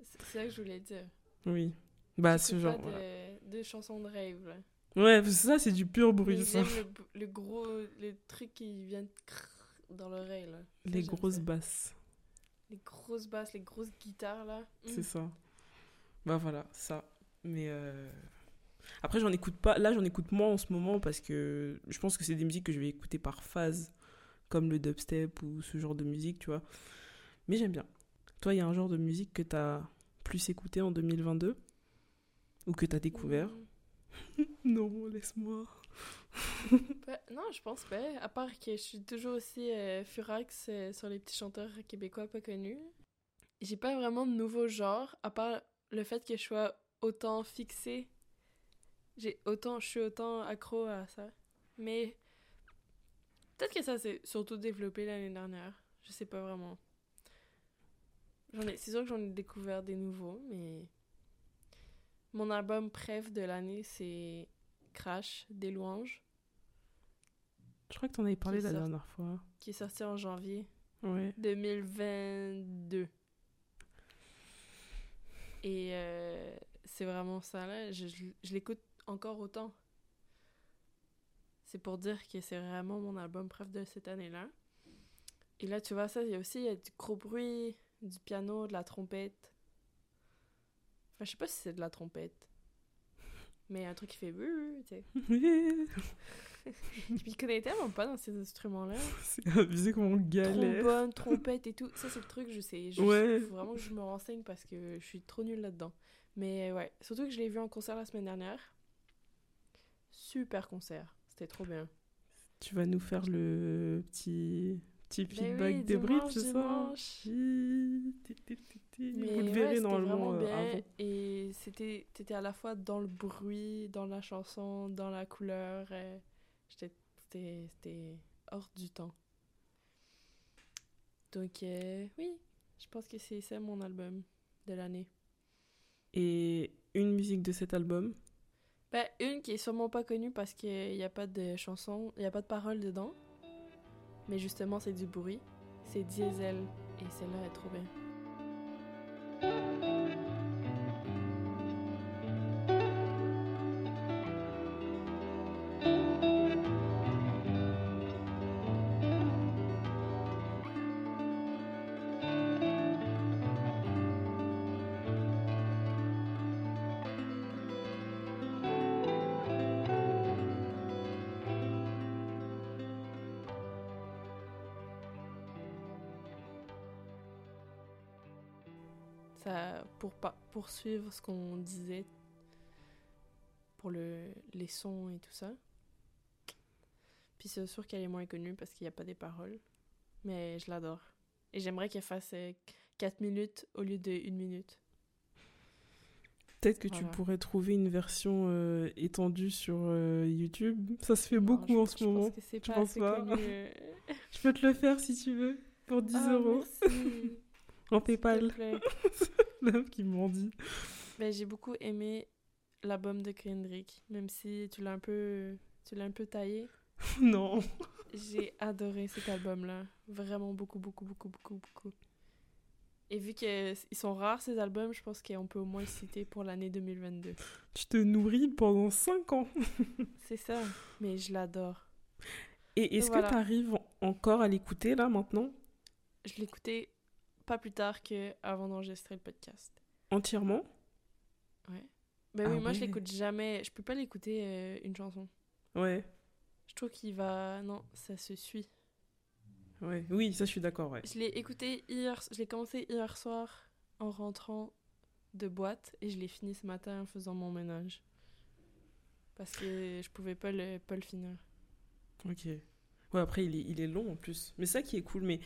C'est ça que je voulais dire. Oui. Bah, ce genre. pas voilà. de, chansons de rave, là. Ouais, parce que ça, c'est du pur bruit. J'aime le, le gros... Le truc qui vient de dans l'oreille, Les grosses basses. Les grosses basses, les grosses guitares, là. Mm. C'est ça. Bah voilà, ça. Mais euh, après, j'en écoute pas. Là, j'en écoute moins en ce moment parce que je pense que c'est des musiques que je vais écouter par phase, comme le dubstep ou ce genre de musique, tu vois. Mais j'aime bien. Toi, il y a un genre de musique que t'as plus écouté en 2022 ou que t'as découvert? Mm. Non, laisse-moi. Bah, non, je pense pas. À part que je suis toujours aussi euh, furax euh, sur les petits chanteurs québécois pas connus. J'ai pas vraiment de nouveau genre, à part le fait que je sois autant fixée. J'ai autant, je suis autant accro à ça. Mais peut-être que ça s'est surtout développé l'année dernière. Je sais pas vraiment. C'est sûr que j'en ai découvert des nouveaux, mais mon album préf de l'année c'est Crash des louanges. Je crois que t'en avais parlé la dernière fois. qui est sorti en janvier Ouais. 2022. Et euh, c'est vraiment ça, là. Je, je- je l'écoute encore autant. C'est pour dire que c'est vraiment mon album préf de cette année-là. Et là, tu vois, ça, il y a aussi y a du gros bruit, du piano, de la trompette. Enfin, je sais pas si c'est de la trompette. Mais un truc qui fait... sais. Je m'y connais tellement pas dans ces instruments-là. c'est abusé comme on galère. trombone, trompette et tout. Ça, c'est le truc, je sais. Je, Ouais. faut vraiment que je me renseigne parce que je suis trop nulle là-dedans. Mais ouais, surtout que je l'ai vu en concert la semaine dernière. Super concert. C'était trop bien. Tu vas nous faire le petit, petit Ben feedback oui, débrief, c'est ça? ti. Mais Vous le verrez normalement vraiment euh, bien. avant. Et c'était t'étais à la fois dans le bruit, dans la chanson, dans la couleur. euh, j'étais- C'était c'était hors du temps. Donc, euh, oui, je pense que c'est ça mon album de l'année. Et une musique de cet album? Ben, une qui est sûrement pas connue parce qu'il n'y a pas de chanson, il n'y a pas de paroles dedans. Mais justement, c'est du bruit. C'est Diesel. Et celle-là est trop bien. Ça, pour pas poursuivre ce qu'on disait pour le, les sons et tout ça. Puis c'est sûr qu'elle est moins connue parce qu'il n'y a pas des paroles. Mais je l'adore. Et j'aimerais qu'elle fasse 4 minutes au lieu de 1 minute. Peut-être que tu pourrais trouver une version euh, étendue sur euh, YouTube. Ça se fait Non, beaucoup je- en ce je moment. pense que c'est Tu pas penses euh. Je peux te le faire si tu veux, pour 10 Ah, euros. merci. En PayPal. L'homme qui m'en dit. Ben, j'ai beaucoup aimé l'album de Kendrick, même si tu l'as un peu, tu l'as un peu taillé. non. J'ai adoré cet album-là, vraiment beaucoup, beaucoup, beaucoup, beaucoup, beaucoup. Et vu qu'ils sont rares ces albums, je pense qu'on peut au moins le citer pour l'année 2022. Tu te nourris pendant 5 ans. C'est ça, mais je l'adore. Et est-ce Voilà. que tu arrives encore à l'écouter là maintenant? Je l'écoutais pas plus tard que avant d'enregistrer le podcast. Entièrement Ouais. Ben Ah oui, moi je ouais. l'écoute jamais. Je peux pas l'écouter euh, une chanson. Ouais. Je trouve qu'il va. Non, ça se suit. Ouais. Oui, ça je suis d'accord, ouais. Je l'ai écouté hier, je l'ai commencé hier soir en rentrant de boîte et je l'ai fini ce matin en faisant mon ménage. Parce que je pouvais pas le, pas le finir. Ok. Ouais, après, il est, il est long en plus. Mais ça qui est cool. Mais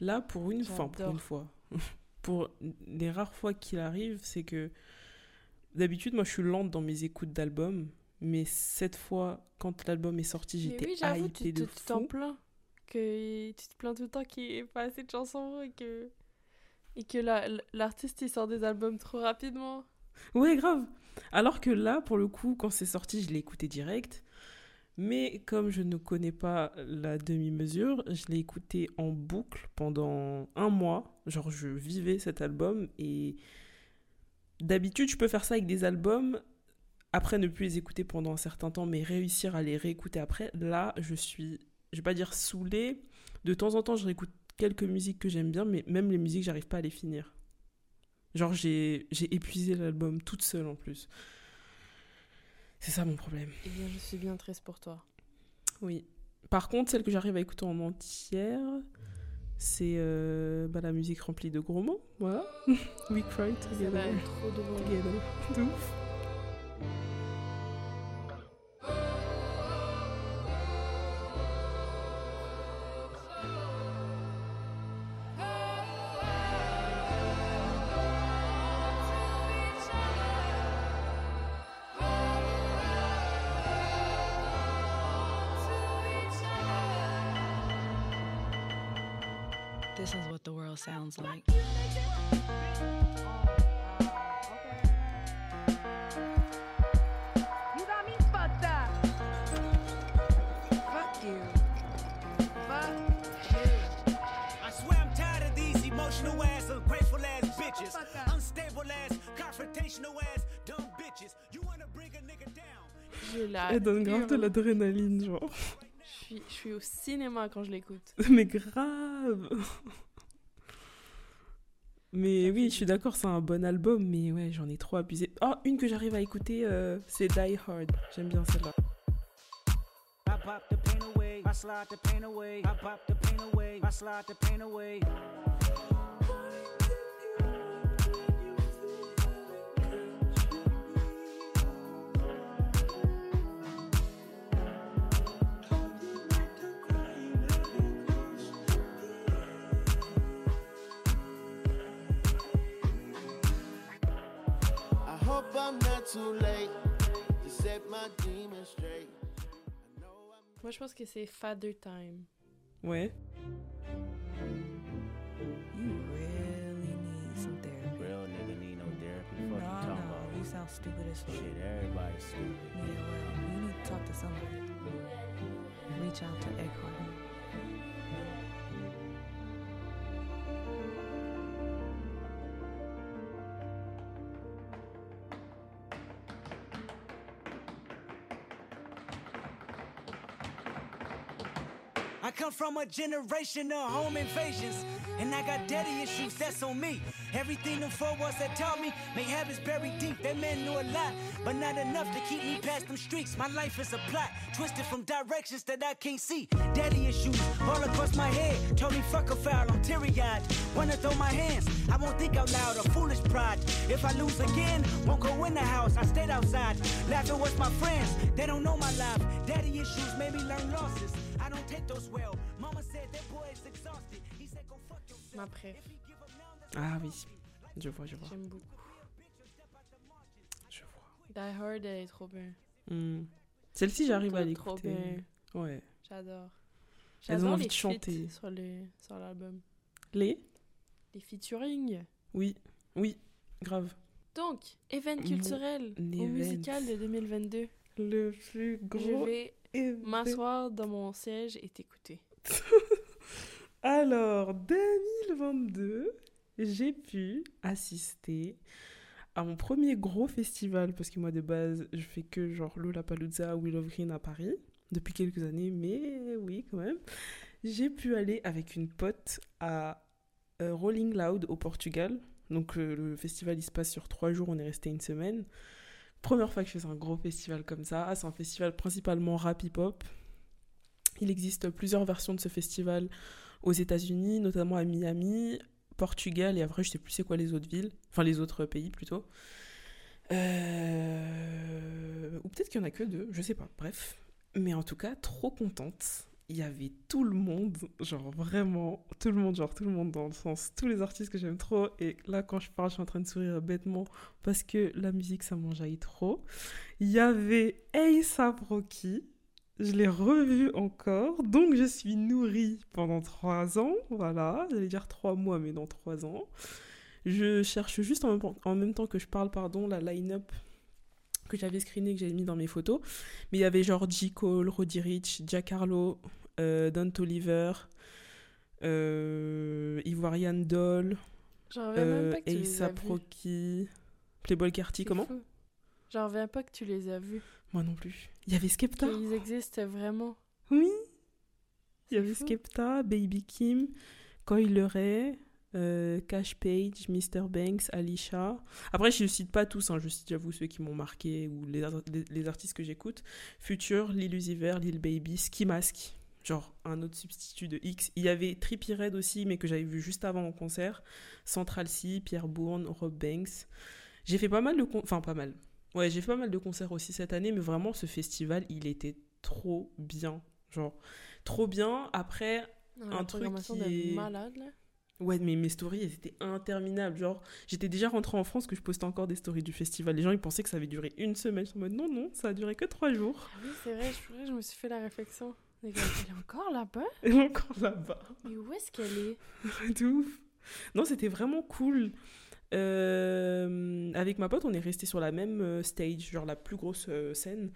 là, pour une fois, pour une fois, pour les rares fois qu'il arrive, c'est que d'habitude, moi, je suis lente dans mes écoutes d'albums. Mais cette fois, quand l'album est sorti, j'étais oui, j'avoue, tu de tu- t'en plains. Que tu te plains tout le temps qu'il n'y ait pas assez de chansons et que, et que la- l'artiste il sort des albums trop rapidement. Ouais, grave. Alors que là, pour le coup, quand c'est sorti, je l'ai écouté direct. Mais comme je ne connais pas la demi-mesure, je l'ai écouté en boucle pendant un mois. Genre, je vivais cet album et d'habitude, je peux faire ça avec des albums. Après, ne plus les écouter pendant un certain temps, mais réussir à les réécouter après. Là, je suis, je vais pas dire saoulée. De temps en temps, je réécoute quelques musiques que j'aime bien, mais même les musiques, j'arrive pas à les finir. Genre, j'ai j'ai épuisé l'album toute seule en plus. C'est ça mon problème. Eh bien, je suis bien triste pour toi. Oui. Par contre, celle que j'arrive à écouter en entière, c'est euh, bah, la musique remplie de gros mots. Voilà. We cry Ça together. trop drôle. Together. La Elle donne grave de l'adrénaline, genre. Je suis, je suis au cinéma quand je l'écoute. Mais grave. Mais oui, je suis d'accord, c'est un bon album, mais ouais, j'en ai trop abusé. Oh, une que j'arrive à écouter, euh, c'est Die Hard. J'aime bien celle-là. I too late to set my demons straight. Moi, je pense que c'est Father Time. Ouais. You really need some therapy. Real nigga need no therapy. No, Fuck you talking no, about? you sound stupid as fuck. Shit, everybody's stupid. Yeah, well, you need to talk to somebody. Reach out to Eckhart. Come from a generation of home invasions, and I got daddy issues, that's on me. Everything them four walls that taught me, may habits buried deep. That man knew a lot, but not enough to keep me past them streets. My life is a plot, twisted from directions that I can't see. Daddy issues all across my head, told me fuck a foul, I'm teary eyed. Wanna throw my hands, I won't think out loud, a foolish pride. If I lose again, won't go in the house, I stayed outside. Laughing with my friends, they don't know my life. Daddy issues made me learn losses. I don't take those well. Mama said that boy is exhausted. He said go fuck yourself. Ma préf. Ah oui. Je vois, je vois. J'aime beaucoup. Je vois. Die Hard, elle est trop bien. Hmm. Celle-ci, j'arrive à Trop, trop l'écouter. bien. Ouais. J'adore. Elles ont envie les de chanter. sur le- sur l'album. Les Les featuring. Oui. Oui. Grave. Donc, Mon culturel au event. musical de 2022. Le plus Je gros. vais event. m'asseoir dans mon siège et t'écouter. Alors, 2022, j'ai pu assister à mon premier gros festival, parce que moi de base, je fais que genre Lollapalooza, Will of Green à Paris, depuis quelques années, mais oui quand même. J'ai pu aller avec une pote à euh, Rolling Loud au Portugal. Donc euh, le festival il se passe sur trois jours, on est resté une semaine. Première fois que je fais un gros festival comme ça. C'est un festival principalement rap hip-hop. Il existe plusieurs versions de ce festival aux États-Unis, notamment à Miami, Portugal et après je sais plus c'est quoi les autres villes, enfin les autres pays plutôt. Euh, Ou peut-être qu'il y en a que deux, je sais pas. Bref, mais en tout cas trop contente. Il y avait tout le monde, genre vraiment tout le monde, genre tout le monde dans le sens tous les artistes que j'aime trop. Et là quand je parle, je suis en train de sourire bêtement parce que la musique ça m'enjaille trop. Il y avait A$AP Rocky, je l'ai revu encore, donc je suis nourrie pendant trois ans, voilà, j'allais dire trois mois, mais dans trois ans. Je cherche juste en même temps que je parle, pardon, la line-up que j'avais screenée, que j'avais mis dans mes photos. Mais il y avait genre J. Cole, Roddy Rich, Jack Harlow, euh, Don Toliver, euh, Ivorian Doll, euh, vus. Rocky, Playboy Carty, comment fou. J'en reviens pas que tu les as vus. Moi non plus. Il y avait Skepta. Qu'ils existent vraiment. Oui. Il y avait fou. Skepta, Baby Kim, Coil Ray, euh, Cash Page, Mr. Banks, Alicia. Après, je ne cite pas tous, hein, je cite j'avoue ceux qui m'ont marqué ou les, les, les artistes que j'écoute. Future, Lil Uzi Vert, Lil Baby, Ski Mask, genre un autre substitut de X. Il y avait Trippie Red aussi, mais que j'avais vu juste avant en concert. Central C, Pierre Bourne, Rob Banks. J'ai fait pas mal de... con- Enfin, pas mal. Ouais, j'ai fait pas mal de concerts aussi cette année, mais vraiment, ce festival, il était trop bien. Genre, trop bien. Après, un truc qui est- malade, là. Ouais, mais mes stories, elles étaient interminables. Genre, j'étais déjà rentrée en France que je postais encore des stories du festival. Les gens, ils pensaient que ça avait duré une semaine. Je suis en mode, non, non, ça a duré que trois jours. Ah oui, c'est vrai, je, me suis fait la réflexion. Elle est encore là-bas? Elle est encore là-bas. Mais où est-ce qu'elle est? de ouf. Non, c'était vraiment cool. Euh, avec ma pote, on est resté sur la même euh, stage, genre la plus grosse euh, scène.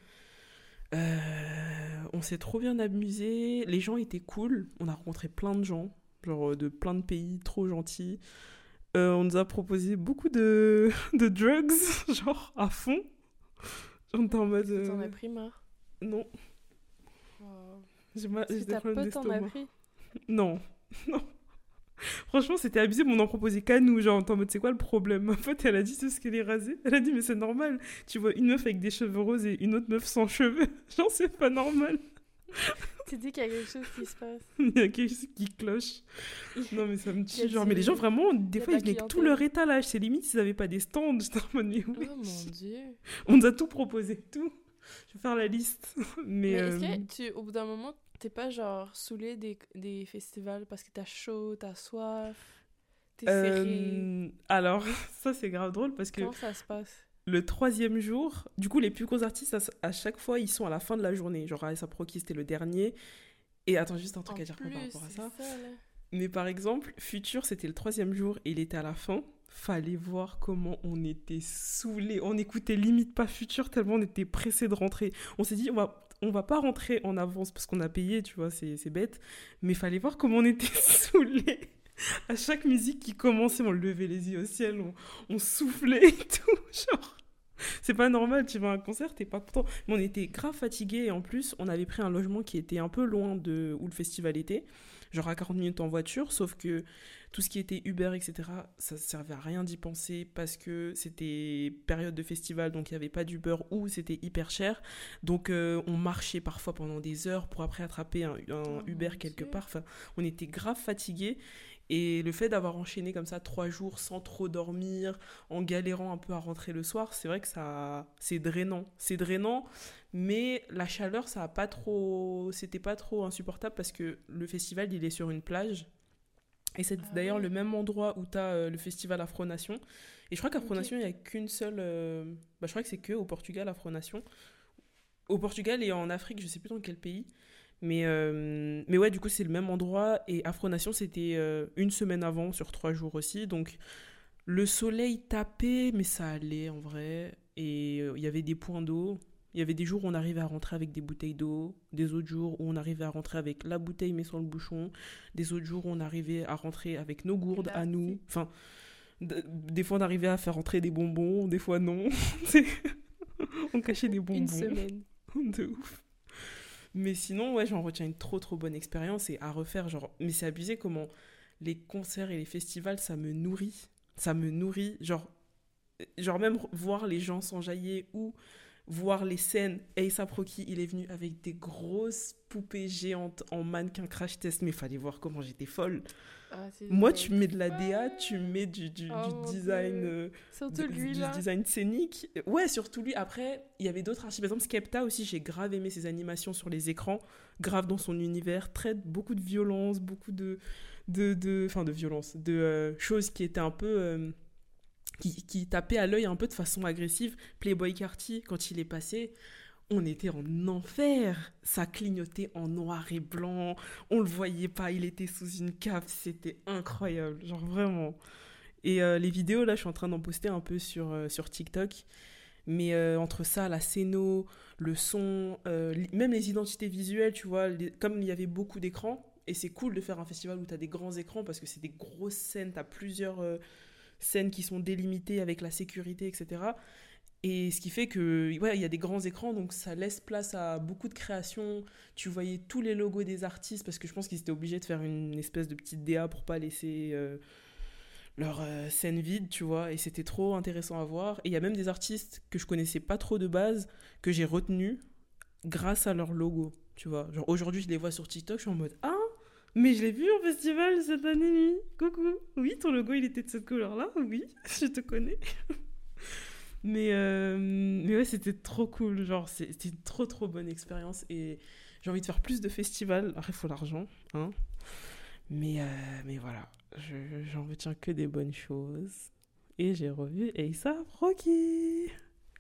Euh, on s'est trop bien amusé. Les gens étaient cool. On a rencontré plein de gens, genre euh, de plein de pays, trop gentils. Euh, on nous a proposé beaucoup de, de drugs, genre à fond. On était en mode. T'en euh, as pris marre? Non, Wow. j'ai Si t'en a d'estomac. pris. Non, non. Franchement, c'était abusé, mais on en proposait qu'à nous. Genre, en mode, c'est quoi le problème? Ma pote, elle a dit, c'est ce qu'elle est rasée. Elle a dit, mais c'est normal. Tu vois une meuf avec des cheveux roses et une autre meuf sans cheveux. Genre, c'est pas normal. Tu dis qu'il y a quelque chose qui se passe. Il y a quelque chose qui cloche. Non, mais ça me tue. Genre, mais les gens, vraiment, des fois, ils avec tout leur étalage. C'est limite s'ils avaient pas des stands. J'étais en mode, mais oui. Oh mon dieu. On nous a tout proposé, tout. Je vais faire la liste. Mais, Mais est-ce euh, que tu, au bout d'un moment, t'es pas genre saoulé des, des festivals parce que t'as chaud, t'as soif, t'es serré? euh, alors, ça, c'est grave drôle parce que. Comment ça se passe? Le troisième jour, du coup, les plus gros artistes, à, à chaque fois, ils sont à la fin de la journée. Genre, ASAP Rocky, c'était le dernier. Et attends, juste un truc En à dire par rapport à ça. Mais par exemple, Future, c'était le troisième jour et il était à la fin. Fallait voir comment on était saoulés. On écoutait limite pas Future tellement on était pressé de rentrer. On s'est dit, on va, on va pas rentrer en avance parce qu'on a payé, tu vois, c'est bête. Mais fallait voir comment on était saoulés. À chaque musique qui commençait, on levait les yeux au ciel, on, on soufflait et tout. Genre, c'est pas normal, tu vas à un concert, t'es pas content. Mais on était grave fatigués et en plus, on avait pris un logement qui était un peu loin de où le festival était, genre à 40 minutes en voiture, sauf que tout ce qui était Uber, etc., ça servait à rien d'y penser parce que c'était période de festival, donc il n'y avait pas d'Uber ou c'était hyper cher. Donc euh, on marchait parfois pendant des heures pour après attraper un, un Uber quelque part. Enfin, on était grave fatigués. Et le fait d'avoir enchaîné comme ça trois jours sans trop dormir, en galérant un peu à rentrer le soir, c'est vrai que ça, c'est drainant. C'est drainant, mais la chaleur, ça a pas trop, c'était pas trop insupportable parce que le festival, il est sur une plage. Et c'est Ah d'ailleurs ouais. le même endroit où tu as le festival Afro Nation. Et je crois qu'Afro. Nation, il n'y a qu'une seule. euh, Bah, je crois que c'est que au Portugal, Afro Nation. Au Portugal et en Afrique, je sais plus dans quel pays. Mais, euh, mais ouais, du coup, c'est le même endroit. Et Afro Nation, c'était euh, une semaine avant, sur trois jours aussi. Donc, le soleil tapait, mais ça allait en vrai. Et euh, il y avait des points d'eau. Il y avait des jours où on arrivait à rentrer avec des bouteilles d'eau, des autres jours où on arrivait à rentrer avec la bouteille mais sans le bouchon, des autres jours où on arrivait à rentrer avec nos gourdes à nous. Enfin, des fois on arrivait à faire rentrer des bonbons, des fois non. On cachait des bonbons. Une semaine. de ouf. Mais sinon, ouais, j'en retiens une trop trop bonne expérience et à refaire, genre, mais c'est abusé comment les concerts et les festivals, ça me nourrit. Ça me nourrit, genre, genre même voir les gens s'enjailler ou voir les scènes. A$AP Rocky, il est venu avec des grosses poupées géantes en mannequin crash test, mais fallait voir comment j'étais folle. Ah, Moi, vrai. tu mets de la DA, tu mets du, du, Oh du design. Euh, Surtout de- lui, du là. design scénique. Ouais, surtout lui. Après, il y avait d'autres artistes. Par exemple, Skepta aussi, j'ai grave aimé ses animations sur les écrans. Grave dans son univers. Traite beaucoup de violence, beaucoup de. de, de enfin, de violence. De euh, choses qui étaient un peu. euh, qui, tapaient à l'œil un peu de façon agressive. Playboy Carty, quand il est passé. On était en enfer. Ça clignotait en noir et blanc. On le voyait pas. Il était sous une cape. C'était incroyable. Genre vraiment. Et euh, les vidéos, là, je suis en train d'en poster un peu sur, euh, sur TikTok. Mais euh, entre ça, la scéno, le son, même les identités visuelles, tu vois, comme il y avait beaucoup d'écrans, et c'est cool de faire un festival où tu as des grands écrans parce que c'est des grosses scènes, tu as plusieurs scènes qui sont délimitées avec la sécurité, etc. Et ce qui fait que, ouais, il y a des grands écrans, donc ça laisse place à beaucoup de créations. Tu voyais tous les logos des artistes parce que je pense qu'ils étaient obligés de faire une espèce de petite DA pour pas laisser euh, leur euh, scène vide, tu vois. Et c'était trop intéressant à voir. Et il y a même des artistes que je connaissais pas trop de base que j'ai retenus grâce à leur logo, tu vois. Genre aujourd'hui, je les vois sur TikTok, je suis en mode Ah, mais je l'ai vu au festival cette année, lui. Coucou. Oui, ton logo, il était de cette couleur-là. Oui, je te connais. Mais, euh, mais ouais, c'était trop cool. Genre, c'était une trop, trop bonne expérience. Et j'ai envie de faire plus de festivals. Après, il faut l'argent. Hein. Mais, euh, mais voilà, je- j'en retiens que des bonnes choses. Et j'ai revu A$AP Rocky.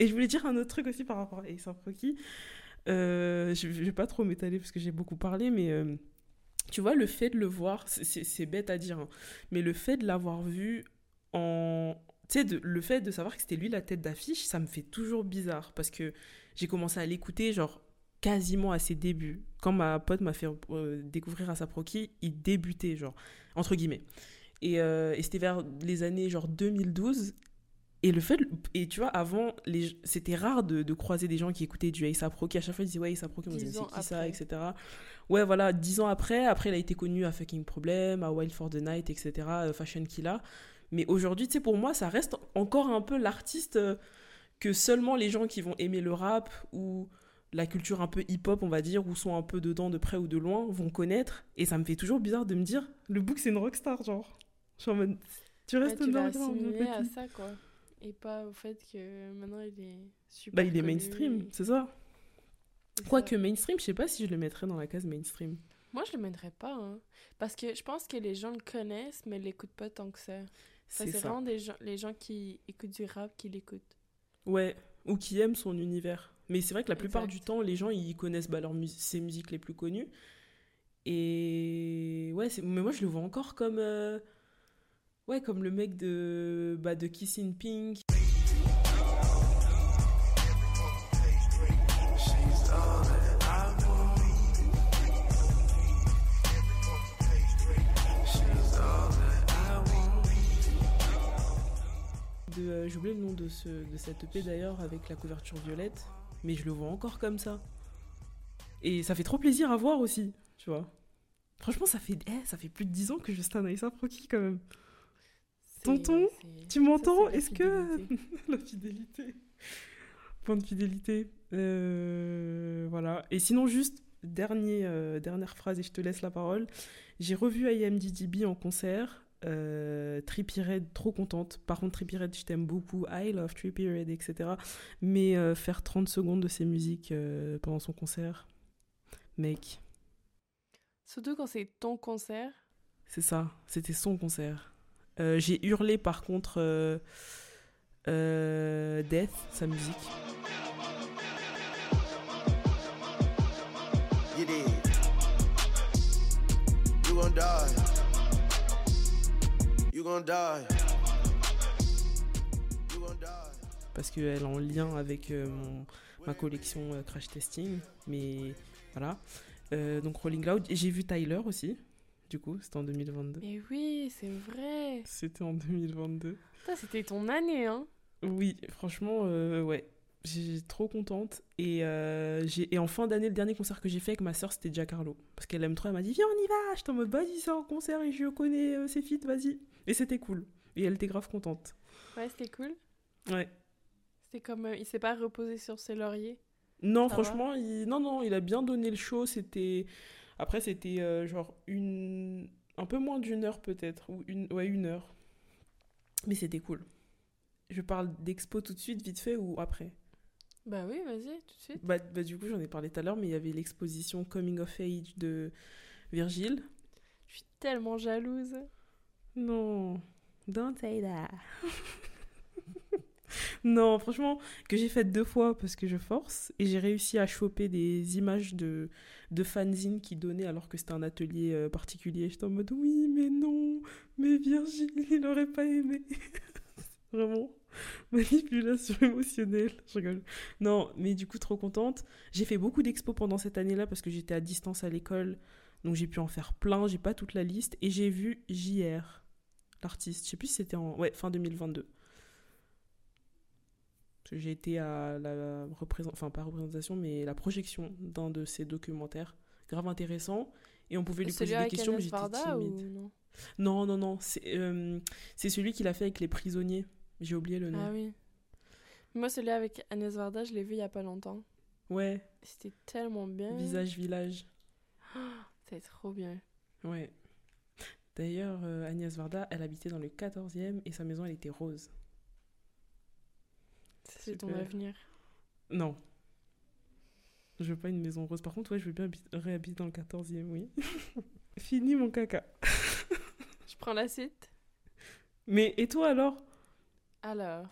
Et je voulais dire un autre truc aussi par rapport à A$AP Rocky. Euh, je, je vais pas trop m'étaler parce que j'ai beaucoup parlé, mais tu vois, le fait de le voir, c'est- bête à dire, hein, mais le fait de l'avoir vu en. Tu sais, le fait de savoir que c'était lui la tête d'affiche, ça me fait toujours bizarre parce que j'ai commencé à l'écouter, genre quasiment à ses débuts. Quand ma pote m'a fait euh, découvrir ASAP Rocky, il débutait, genre, entre guillemets. Et, euh, et c'était vers les années genre 2012. Et le fait, et tu vois, avant, les- c'était rare de, de croiser des gens qui écoutaient du A$AP Rocky. À chaque fois, ils disaient, ouais, A$AP Rocky, on c'est qui ça, après. etc. Ouais, voilà, dix ans après, après, il a été connu à Fucking Problem, à Wild for the Night, etc., euh, Fashion Killa. Mais aujourd'hui, tu sais, pour moi, ça reste encore un peu l'artiste euh, que seulement les gens qui vont aimer le rap ou la culture un peu hip-hop, on va dire, ou sont un peu dedans de près ou de loin, vont connaître. Et ça me fait toujours bizarre de me dire, le book, c'est une rockstar, genre. Je suis en mode, tu Ouais, restes tu assimilé à ça, quoi. Et pas au fait que maintenant il est super Bah, il est mainstream, et- c'est ça. Quoique ça. mainstream, je sais pas si je le mettrais dans la case mainstream. Moi, je le mettrais pas, hein. Parce que je pense que les gens le connaissent, mais l'écoutent pas tant que ça. Enfin, C'est ça. vraiment des gens, les gens qui écoutent du rap qui l'écoutent. Ouais, ou qui aime son univers. Mais c'est vrai que la plupart Exact. du temps, les gens, ils connaissent bah, leurs mus- ses musiques les plus connues. Et ouais, mais moi, je le vois encore comme... euh, Ouais, comme le mec de, bah, de Kissing Pink. Euh, J'ai oublié le nom de, ce, de cette EP d'ailleurs, avec la couverture violette. Mais je le vois encore comme ça. Et ça fait trop plaisir à voir aussi, tu vois. Franchement, ça fait, eh, ça fait plus de 10 ans que je stan A$AP Rocky quand même. Tonton, Tu m'entends Est-ce que... fidélité. la fidélité. Point de fidélité. Euh, voilà. Et sinon, juste, dernier, euh, dernière phrase et je te laisse la parole. J'ai revu IMDDB en concert. Euh, Redd, trop contente. Par contre, Trippie Redd, je t'aime beaucoup. I love Trippie Redd, etc. Mais euh, faire 30 secondes de ses musiques euh, pendant son concert, mec, Surtout quand c'est ton concert. c'est ça. C'était son concert. Euh, J'ai hurlé par contre euh, euh, Death, sa musique. Parce qu'elle est en lien avec mon- ma collection Crash Testing. Mais voilà. Donc Rolling Loud. J'ai vu Tyler aussi. Du coup, c'était en 2022. Mais oui, c'est vrai. C'était en 2022. Ça, c'était ton année, hein. Oui, franchement, euh, ouais. J'ai trop contente. Et, euh, et en fin d'année, le dernier concert que j'ai fait avec ma soeur, c'était Giancarlo. Parce qu'elle aime trop, elle m'a dit Viens, on y va J'étais en mode Vas-y, c'est un concert et je connais euh, ses feats, vas-y. Et c'était cool. Et elle était grave contente. Ouais, c'était cool. Ouais. C'était comme. euh, il s'est pas reposé sur ses lauriers. Non, Ça franchement, il... non, non, il a bien donné le show. C'était. Après, c'était euh, genre une. Un peu moins d'une heure peut-être. Ou une... Ouais, une heure. Mais c'était cool. Je parle d'expo tout de suite, vite fait, ou après? Bah oui, vas-y, tout de suite. bah, bah, du coup, j'en ai parlé tout à l'heure, mais il y avait l'exposition Coming of Age de Virgile. Je suis tellement jalouse. Non, don't say that. non, franchement, que j'ai fait deux fois parce que je force et j'ai réussi à choper des images de, de fanzines qui donnaient alors que c'était un atelier euh, particulier. J'étais en mode oui, mais non, mais Virgile, il aurait pas aimé. Vraiment, manipulation émotionnelle. Je rigole. Non, mais du coup, trop contente. J'ai fait beaucoup d'expos pendant cette année-là parce que j'étais à distance à l'école. Donc j'ai pu en faire plein, j'ai pas toute la liste. Et j'ai vu JR, l'artiste. Je sais plus si c'était en ouais, fin 2022. J'ai été à la représentation, enfin pas représentation, mais la projection d'un de ses documentaires. Grave intéressant. Et on pouvait lui Celui poser des questions, mais Agnès j'étais Varda timide. ou non? Non, non, non. C'est euh, c'est celui qu'il a fait avec les prisonniers. J'ai oublié le nom. Ah oui. Moi, celui avec Agnès Varda, je l'ai vu il y a pas longtemps. Ouais, C'était tellement bien. Visage Village. C'est trop bien. Ouais. D'ailleurs, euh, Agnès Varda, elle habitait dans le 14e et sa maison, elle était rose. C'est ton avenir. Non. Je veux pas une maison rose. Par contre, ouais, je veux bien habiter- réhabiter dans le 14e, oui. Fini mon caca. Je prends la suite. Mais et toi alors? Alors,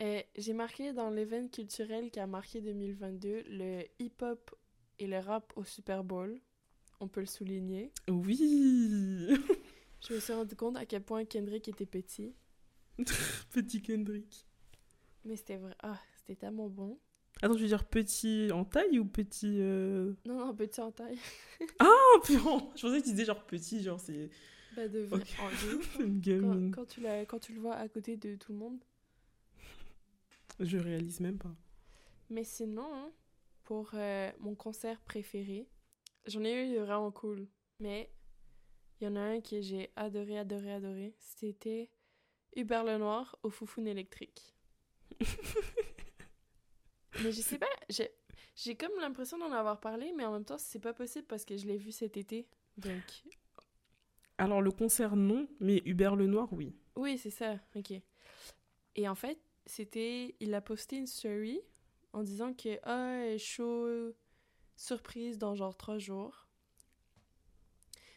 euh, j'ai marqué dans l'événement culturel qui a marqué 2022 le hip-hop et le rap au Super Bowl. On peut le souligner. Oui Je me suis rendu compte à quel point Kendrick était petit. Petit Kendrick. Mais c'était vrai. Ah, c'était tellement bon. Attends, je veux dire petit en taille ou petit... euh, Non, non, petit en taille. Ah, putain Je pensais que tu disais genre petit, genre c'est... Bah, de vrai. Quand, quand, tu quand tu le vois à côté de tout le monde. Je réalise même pas. Mais sinon, hein, pour euh, mon concert préféré, j'en ai eu vraiment cool. Mais il y en a un que j'ai adoré, adoré, adoré. C'était Hubert Lenoir au Foufoune électrique. Mais je sais pas, j'ai comme l'impression d'en avoir parlé, mais en même temps, c'est pas possible parce que je l'ai vu cet été. Donc, Alors le concert non, mais Hubert Lenoir oui. oui, c'est ça, ok. Et en fait, c'était. Il a posté une story en disant que. Ah, show surprise dans genre trois jours.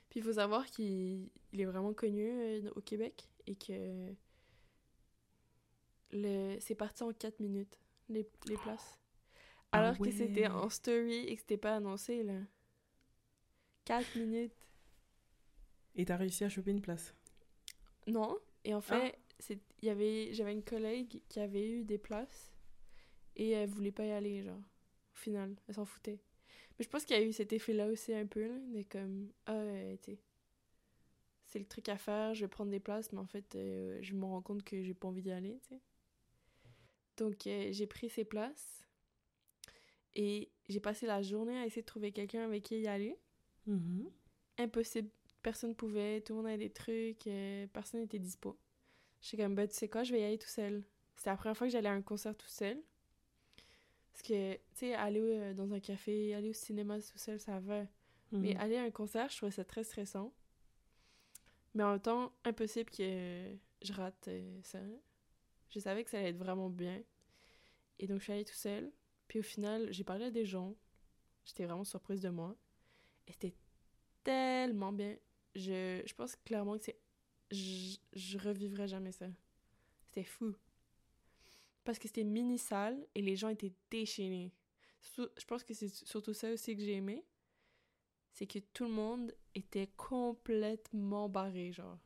Puis il faut savoir qu'il il est vraiment connu euh, au Québec et que. Le... c'est parti en 4 minutes, les, les places. Ah Alors que c'était en story et que c'était pas annoncé, là. 4 minutes. Et t'as réussi à choper une place? Non. Et en fait, Ah. y avait j'avais une collègue qui avait eu des places et elle voulait pas y aller genre au final, elle s'en foutait. Mais je pense qu'il y a eu cet effet-là aussi un peu là, de comme ah euh, tu sais, c'est le truc à faire, je vais prendre des places mais en fait euh, je me rends compte que j'ai pas envie d'y aller, tu sais. Donc euh, j'ai pris ces places et j'ai passé la journée à essayer de trouver quelqu'un avec qui y aller Mhm. impossible. Personne pouvait, tout le monde avait des trucs, euh, personne n'était dispo. J'étais comme, bah, tu sais quoi, je vais y aller tout seul. C'était la première fois que j'allais à un concert tout seul. Parce que, tu sais, aller euh, dans un café, aller au cinéma tout seul, ça va. Mais Mhm. aller à un concert, je trouvais ça très stressant. Mais en même temps, impossible que je rate ça. Je savais que ça allait être vraiment bien. Et donc, je suis allée tout seul. Puis au final, j'ai parlé à des gens. J'étais vraiment surprise de moi. Et c'était tellement bien. Je, je pense clairement que c'est. Je, je revivrai jamais ça. C'était fou. Parce que c'était mini salle et les gens étaient déchaînés. Je pense que c'est surtout ça aussi que j'ai aimé. C'est que tout le monde était complètement barré, genre.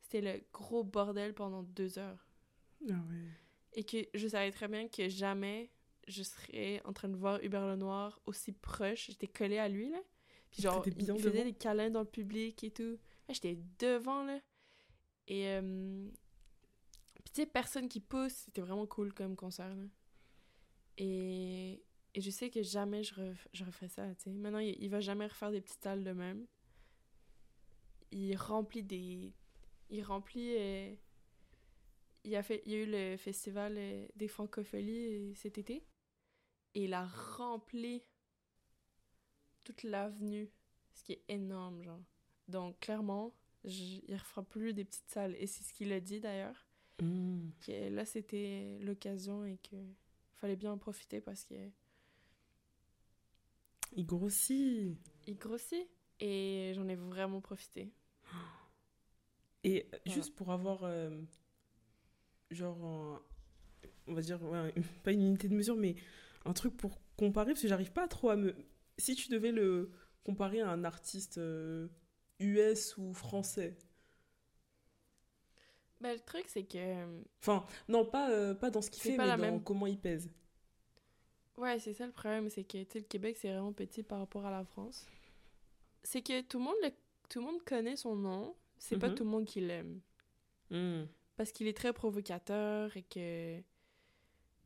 C'était le gros bordel pendant deux heures. Ah ouais. Et que je savais très bien que jamais je serais en train de voir Hubert Lenoir aussi proche. J'étais collée à lui, là. Puis genre, il faisait devant? des câlins dans le public et tout. Là, J'étais devant, là. Et... euh, Puis tu sais, personne qui pousse. C'était vraiment cool comme concert, là. Et... Et je sais que jamais je, ref... je referais ça, tu sais. Maintenant, il... il va jamais refaire des petites salles de même. Il remplit des... Il remplit... euh, il, a fait, il y a eu le festival euh, des francopholies euh, cet été. Et il a rempli toute l'avenue. Ce qui est énorme, genre. Donc, clairement, il ne refera plus des petites salles. Et c'est ce qu'il a dit, d'ailleurs. Mhm. Que là, c'était l'occasion et que fallait bien en profiter parce que Il grossit. il grossit. Et j'en ai vraiment profité. Et juste pour avoir, euh, genre, on va dire, ouais, pas une unité de mesure, mais un truc pour comparer, parce que j'arrive pas trop à me... Si tu devais le comparer à un artiste euh, US ou français, Ben, le truc, c'est que... euh, enfin, non, pas, euh, pas dans ce qu'il fait, pas mais la dans même- comment il pèse. Ouais, c'est ça le problème, c'est que le Québec, c'est vraiment petit par rapport à la France. C'est que tout le monde, le- tout le monde connaît son nom, c'est pas Mhm. tout le monde qui l'aime. Hmm. Parce qu'il est très provocateur et que, tu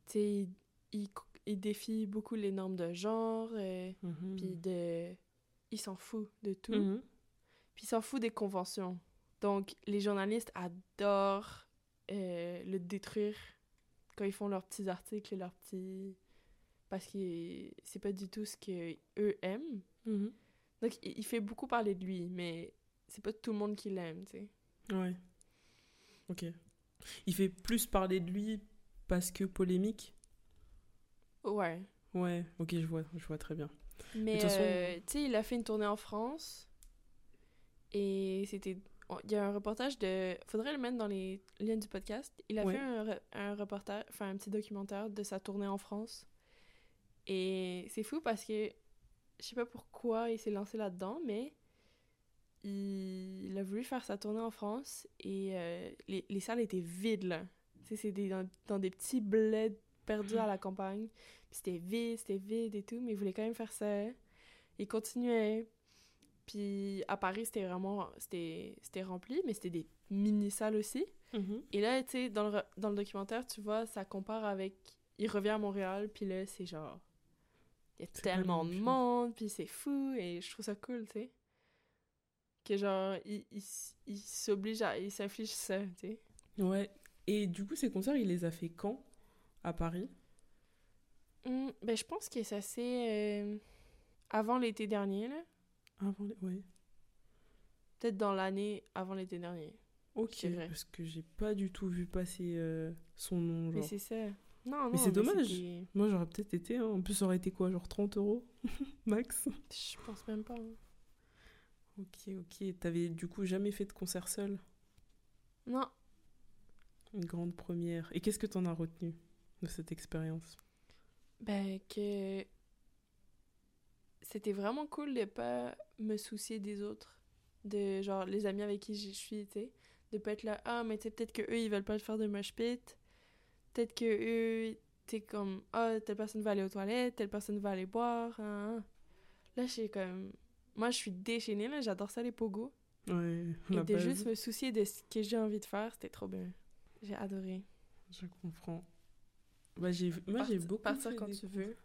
sais, il, défie beaucoup les normes de genre, euh, Mhm. puis de... Il s'en fout de tout. Mhm. Puis il s'en fout des conventions. Donc, les journalistes adorent euh, le détruire quand ils font leurs petits articles et leurs petits... Parce que c'est pas du tout ce que eux aiment. Mhm. Donc, il il fait beaucoup parler de lui, mais c'est pas tout le monde qui l'aime, tu sais. Ouais. Ok. Il fait plus parler de lui parce que polémique? Ouais. Ouais, ok, je vois, je vois très bien. Mais, euh, tu sais, il a fait une tournée en France. Et c'était. on- Il y a un reportage de. Faudrait le mettre dans les liens du podcast. Il a Ouais. fait un, un reportage, enfin un petit documentaire de sa tournée en France. Et c'est fou parce que. Je sais pas pourquoi il s'est lancé là-dedans, mais. Il... il a voulu faire sa tournée en France et euh, les, les salles étaient vides, là. Tu sais, c'est des- dans, dans des petits bleds perdus à la campagne. Puis c'était vide, c'était vide et tout, mais il voulait quand même faire ça. Il continuait. Puis à Paris, c'était vraiment... C'était c'était rempli, mais c'était des mini-salles aussi. Mhm. Et là, tu sais, dans le, dans le documentaire, tu vois, ça compare avec... Il revient à Montréal, puis là, c'est genre... Il y a C'est tellement de monde, puis c'est fou, et je trouve ça cool, tu sais. Que genre, il, il, il s'oblige à... Il s'inflige ça, tu sais. Ouais. Et du coup, ces concerts, il les a fait quand? À Paris? Hum, ben, je pense que ça c'est... euh, avant l'été dernier, là. Avant les... Ouais. Peut-être dans l'année avant l'été dernier. Ok, parce que j'ai pas du tout vu passer euh, son nom. Mais Genre. c'est ça. Non, non, Mais c'est dommage. Moi, j'aurais peut-être été. hein. En plus, ça aurait été quoi Genre 30 euros Max? Je pense même pas. hein. Ok, ok. T'avais du coup jamais fait de concert seul? Non. Une grande première. Et qu'est-ce que tu en as retenu de cette expérience? Ben, que c'était vraiment cool de pas me soucier des autres. De genre les amis avec qui je suis, tu sais. De pas être là, ah, mais tu sais, peut-être que eux ils veulent pas faire de mosh pit. Peut-être que eux, t'es comme, ah, telle personne va aller aux toilettes, telle personne va aller boire. hein, hein. Là, j'ai comme. Moi, je suis déchaînée, là, j'adore ça, les pogos. Ouais, Et de juste me soucier de ce que j'ai envie de faire, c'était trop bien. J'ai adoré. Je comprends. Bah, j'ai, moi, j'ai beaucoup. Partir quand tu veux.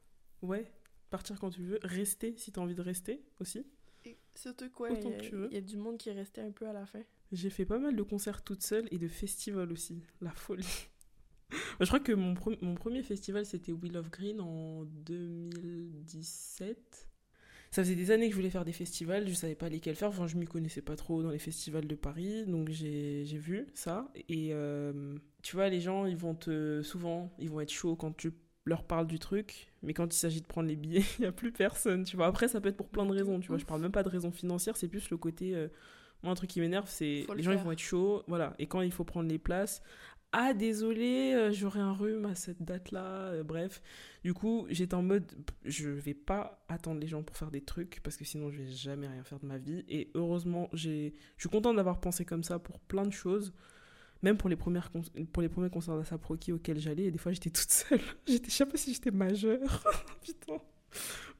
Ouais, partir quand tu veux. Rester si tu as envie de rester aussi. Et surtout quoi, veux. il y a du monde qui est resté un peu à la fin. J'ai fait pas mal de concerts toute seule et de festivals aussi. La folie. je crois que mon, pre- mon premier festival, c'était Wheel of Green en 2017. Ça faisait des années que je voulais faire des festivals, je savais pas lesquels faire. Enfin, je m'y connaissais pas trop dans les festivals de Paris, donc j'ai vu ça. Et euh, tu vois, les gens, ils vont te. Souvent, ils vont être chauds quand tu leur parles du truc, mais quand il s'agit de prendre les billets, il y a plus personne, tu vois. Après, ça peut être pour plein de raisons, tu vois. Je parle même pas de raisons financières, c'est plus le côté. euh, moi, un truc qui m'énerve, c'est le les gens, ils vont être chauds, voilà. Et quand il faut prendre les places, ah, désolé, euh, j'aurai un rhume à cette date-là, euh, bref. Du coup, j'étais en mode, je vais pas attendre les gens pour faire des trucs, parce que sinon, je vais jamais rien faire de ma vie. Et heureusement, j'ai, je suis contente d'avoir pensé comme ça pour plein de choses. Même pour les, premières pour les premiers concerts d'Asaproki auxquels j'allais, et des fois j'étais toute seule. J'étais, je sais pas si j'étais majeure. Putain.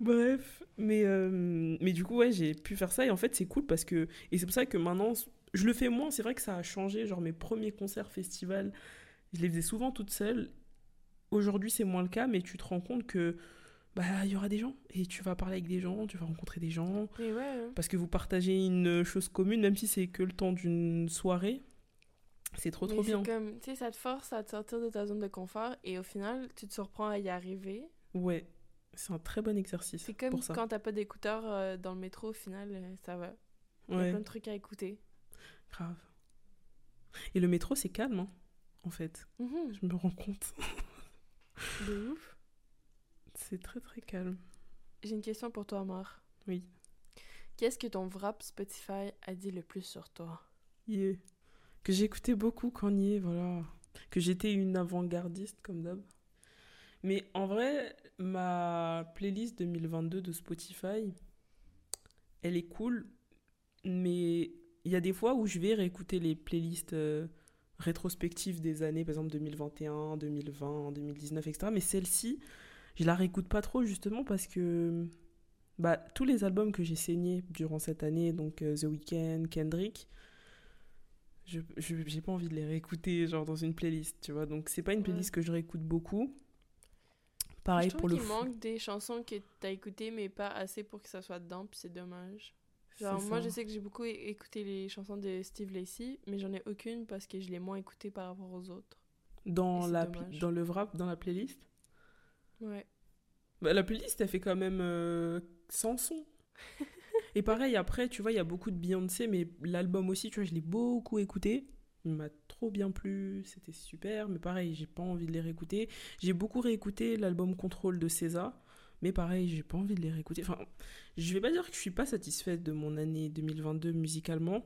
Bref, mais, euh, mais du coup, ouais, j'ai pu faire ça et en fait, c'est cool parce que. Et c'est pour ça que maintenant, je le fais moins. C'est vrai que ça a changé. Genre, mes premiers concerts, festivals, je les faisais souvent toute seule. Aujourd'hui, c'est moins le cas, mais tu te rends compte que. Bah, il y aura des gens et tu vas parler avec des gens, tu vas rencontrer des gens ouais, hein. parce que vous partagez une chose commune, même si c'est que le temps d'une soirée. C'est trop Mais trop c'est bien. comme, tu sais, ça te force à te sortir de ta zone de confort et au final, tu te surprends à y arriver. Ouais, c'est un très bon exercice C'est comme pour ça. quand t'as pas d'écouteurs euh, dans le métro, au final, euh, ça va. Il y a Ouais. plein de trucs à écouter. Grave. Et le métro, c'est calme, hein, en fait. Mhm. Je me rends compte. De ouf. C'est très très calme. J'ai une question pour toi, Mar. Oui. Qu'est-ce que ton wrap Spotify a dit le plus sur toi? Yeah. Que j'écoutais beaucoup Kanye, voilà. Que j'étais une avant-gardiste, comme d'hab. Mais en vrai, ma playlist 2022 de Spotify, elle est cool. Mais il y a des fois où je vais réécouter les playlists euh, rétrospectives des années, par exemple 2021, 2020, 2019, etc. Mais celle-ci, je la réécoute pas trop justement parce que bah, tous les albums que j'ai saignés durant cette année, donc euh, The Weeknd, Kendrick, je j'ai pas envie de les réécouter genre dans une playlist, tu vois. Donc c'est pas une playlist que je réécoute beaucoup. Pareil je pour le fou. manque des chansons que t'as écoutées, mais pas assez pour que ça soit dedans, puis c'est dommage. Genre, moi, je sais que j'ai beaucoup écouté les chansons de Steve Lacy, mais j'en ai aucune parce que je l'ai moins écouté par rapport aux autres. dans la dans le wrap dans la playlist? Ouais. Bah, la playlist elle fait quand même euh, 100 sons. Et pareil après, tu vois, il y a beaucoup de Beyoncé mais l'album aussi, tu vois, je l'ai beaucoup écouté. Il m'a trop bien plu, c'était super, mais pareil, j'ai pas envie de les réécouter. J'ai beaucoup réécouté l'album Contrôle de César, mais pareil, j'ai pas envie de les réécouter. Enfin, je vais pas dire que je suis pas satisfaite de mon année 2022 musicalement,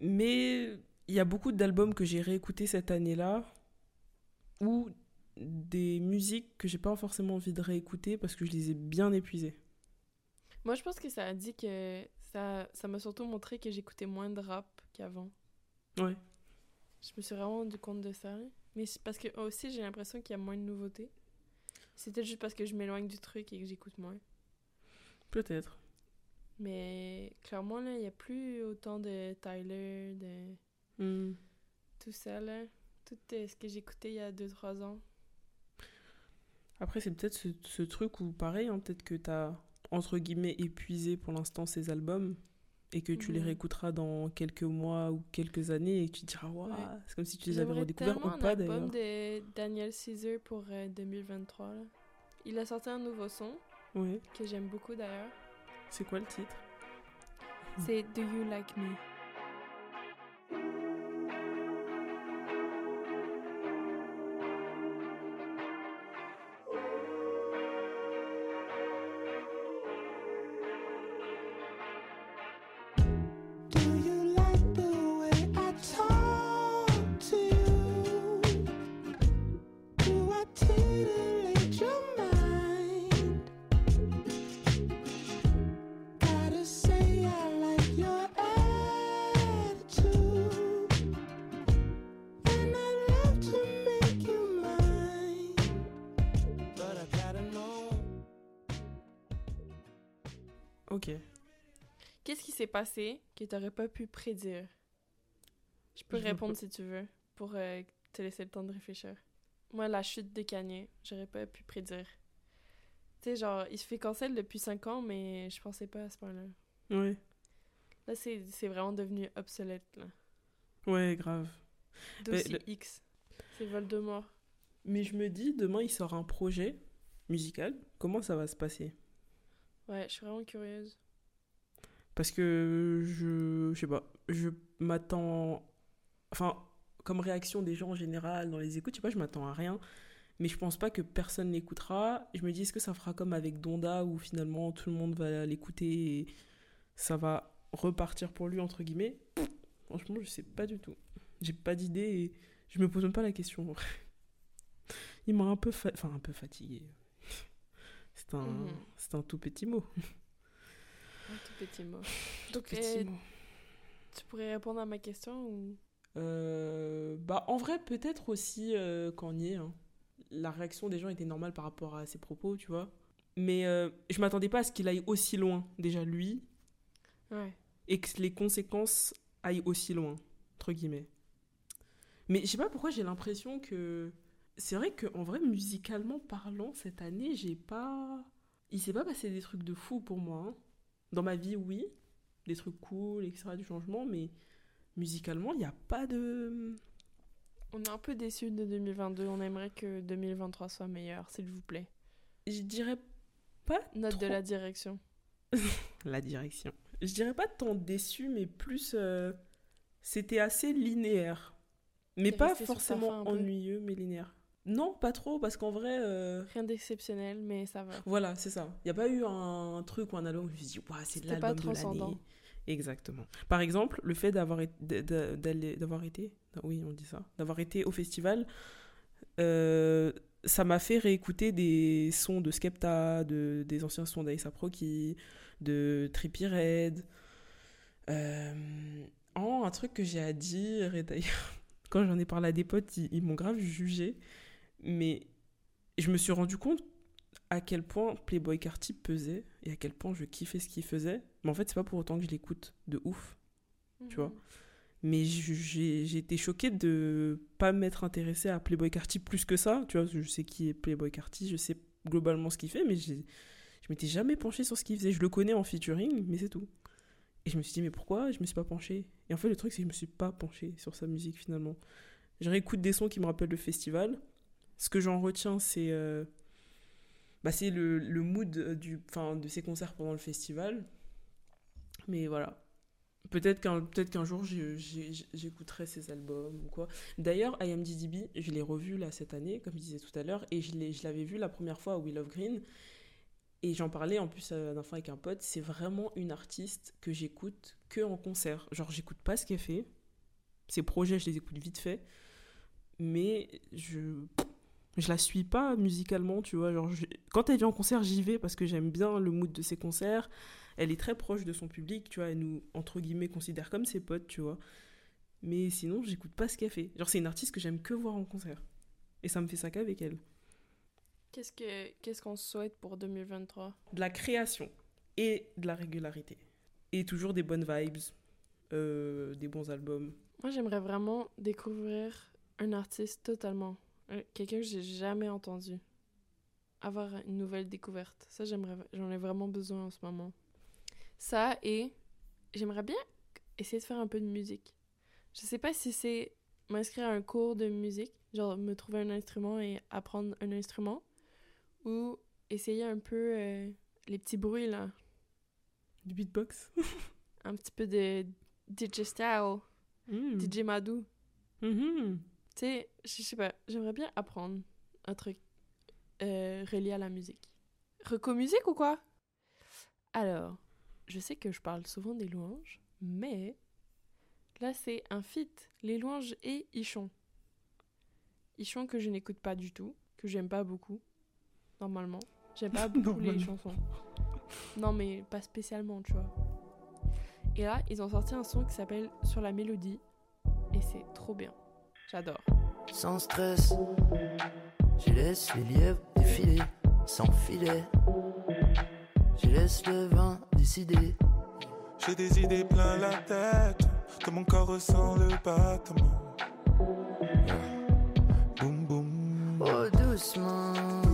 mais il y a beaucoup d'albums que j'ai réécoutés cette année-là ou des musiques que j'ai pas forcément envie de réécouter parce que je les ai bien épuisées. Moi, je pense que ça a dit que ça ça m'a surtout montré que j'écoutais moins de rap qu'avant. Ouais. Je me suis vraiment rendu compte de ça. Mais c'est parce que aussi, j'ai l'impression qu'il y a moins de nouveautés. C'était juste parce que je m'éloigne du truc et que j'écoute moins. Peut-être. Mais clairement, là, il n'y a plus autant de Tyler, de Hmm. tout ça, là. Tout euh, ce que j'écoutais il y a 2-3 ans. Après, c'est peut-être ce, ce truc où, pareil, hein, peut-être que t'as, entre guillemets, épuisé pour l'instant ces albums et que tu les réécouteras dans quelques mois ou quelques années et que tu te diras, waouh, Ouais. c'est comme si tu les avais redécouverts ou un pas album d'ailleurs. de Daniel Caesar pour euh, 2023. là. Il a sorti un nouveau son Ouais. que j'aime beaucoup d'ailleurs. C'est quoi le titre? C'est Do You Like Me? Passé que t'aurais pas pu prédire? Je peux répondre si tu veux, pour euh, te laisser le temps de réfléchir. Moi, la chute de Kanye, j'aurais pas pu prédire. Tu sais, genre, il se fait cancel depuis 5 ans, mais je pensais pas à ce point-là. Ouais. Là, c'est c'est vraiment devenu obsolète, là. Ouais, grave. Dossier le- X. C'est Voldemort. Mais je me dis, demain, il sort un projet musical. Comment ça va se passer? Ouais, je suis vraiment curieuse. Parce que je, je sais pas, je m'attends, enfin, comme réaction des gens en général dans les écoutes, je sais pas, je m'attends à rien. Mais je pense pas que personne l'écoutera. Je me dis, est-ce que ça fera comme avec Donda où finalement tout le monde va l'écouter et ça va repartir pour lui, entre guillemets? Franchement, je sais pas du tout. J'ai pas d'idée et je me pose même pas la question. Il m'a un peu, fa- enfin, un peu fatigué. C'est un, Mhm. c'est un tout petit mot. Tout petit mot. Tout petit euh, mot. tu pourrais répondre à ma question ou... Euh, bah, en vrai, peut-être aussi euh, Kanye. hein. La réaction des gens était normale par rapport à ses propos, tu vois. Mais euh, je m'attendais pas à ce qu'il aille aussi loin, déjà lui, Ouais. et que les conséquences aillent aussi loin, entre guillemets. Mais je sais pas pourquoi j'ai l'impression que. C'est vrai qu'en vrai, musicalement parlant, cette année, j'ai pas. Il s'est pas passé des trucs de fou pour moi. hein. Dans ma vie, oui. Des trucs cool, etc., du changement, mais musicalement, il n'y a pas de. On est un peu déçus de 2022. On aimerait que 2023 soit meilleur, s'il vous plaît. Je dirais pas. Note de la direction. La direction. Je dirais pas tant déçu, mais plus. euh, C'était assez linéaire. Mais pas forcément ennuyeux, mais linéaire. Non, pas trop, parce qu'en vrai. euh, Rien d'exceptionnel, mais ça va. Voilà, c'est ça. Il n'y a pas eu un truc ou un album où je me suis dit, Ouah, c'est l'album de transcendant. l'année. Exactement. Par exemple, le fait d'avoir d'avoir été, oui, on dit ça, d'avoir été au festival, euh, ça m'a fait réécouter des sons de Skepta, de, des anciens sons d'Aïssa Proki, de Trippie Red. Euh, oh, un truc que j'ai à dire, et d'ailleurs, quand j'en ai parlé à des potes, ils, ils m'ont grave jugé, mais je me suis rendu compte à quel point Playboy Carty pesait et à quel point je kiffais ce qu'il faisait. Mais en fait, c'est pas pour autant que je l'écoute de ouf, tu vois. Mais j'ai été choquée de pas m'être intéressée à Playboy Carty plus que ça. Tu vois, je sais qui est Playboy Carty, je sais globalement ce qu'il fait, mais je m'étais jamais penchée sur ce qu'il faisait. Je le connais en featuring, mais c'est tout. Et je me suis dit, mais pourquoi je me suis pas penchée? Et en fait, le truc, c'est que je me suis pas penchée sur sa musique finalement. Je réécoute des sons qui me rappellent le festival. Ce que j'en retiens, c'est euh, bah, le, le mood euh, du, de ses concerts pendant le festival. Mais voilà. Peut-être qu'un peut jour j'écouterai ses albums ou quoi. D'ailleurs, IMDDB, je l'ai revu là cette année, comme je disais tout à l'heure, et je l'avais vu la première fois à We Love Green. Et j'en parlais en plus euh, d'un fois avec un pote. C'est vraiment une artiste que j'écoute que en concert. Genre, j'écoute pas ce qu'elle fait. Ses projets, je les écoute vite fait. Mais je je la suis pas musicalement, tu vois. Genre, je- quand elle vient en concert, j'y vais parce que j'aime bien le mood de ses concerts. Elle est très proche de son public, tu vois. Elle nous, entre guillemets, considère comme ses potes, tu vois. Mais sinon, j'écoute pas ce qu'elle fait. Genre, c'est une artiste que j'aime que voir en concert. Et ça me fait ça qu'avec elle. Qu'est-ce que qu'est-ce qu'on souhaite pour 2023 De la création et de la régularité. Et toujours des bonnes vibes, euh, des bons albums. Moi, j'aimerais vraiment découvrir un artiste totalement. Euh, Quelqu'un que j'ai jamais entendu. Avoir une nouvelle découverte. Ça, j'aimerais, j'en ai vraiment besoin en ce moment. Ça et j'aimerais bien essayer de faire un peu de musique. Je sais pas si c'est m'inscrire à un cours de musique, genre me trouver un instrument et apprendre un instrument, ou essayer un peu euh, les petits bruits là. Du beatbox. un petit peu de DJ Style, Mm. DJ Madou. Mhm. Tu sais, je sais pas, j'aimerais bien apprendre un truc euh, relié à la musique. Reco musique ou quoi? Alors, je sais que je parle souvent des louanges, mais là c'est un feat, les louanges et Ichon. Ichon que je n'écoute pas du tout, que j'aime pas beaucoup, normalement. J'aime pas beaucoup les chansons. Non mais pas spécialement, tu vois. Et là, ils ont sorti un son qui s'appelle Sur la mélodie, et c'est trop bien. J'adore. Sans stress, je laisse les lièvres défiler sans filet. Je laisse le vent décider. J'ai des idées plein la tête. Tout mon corps ressent le battement. Boum boum. Oh, doucement.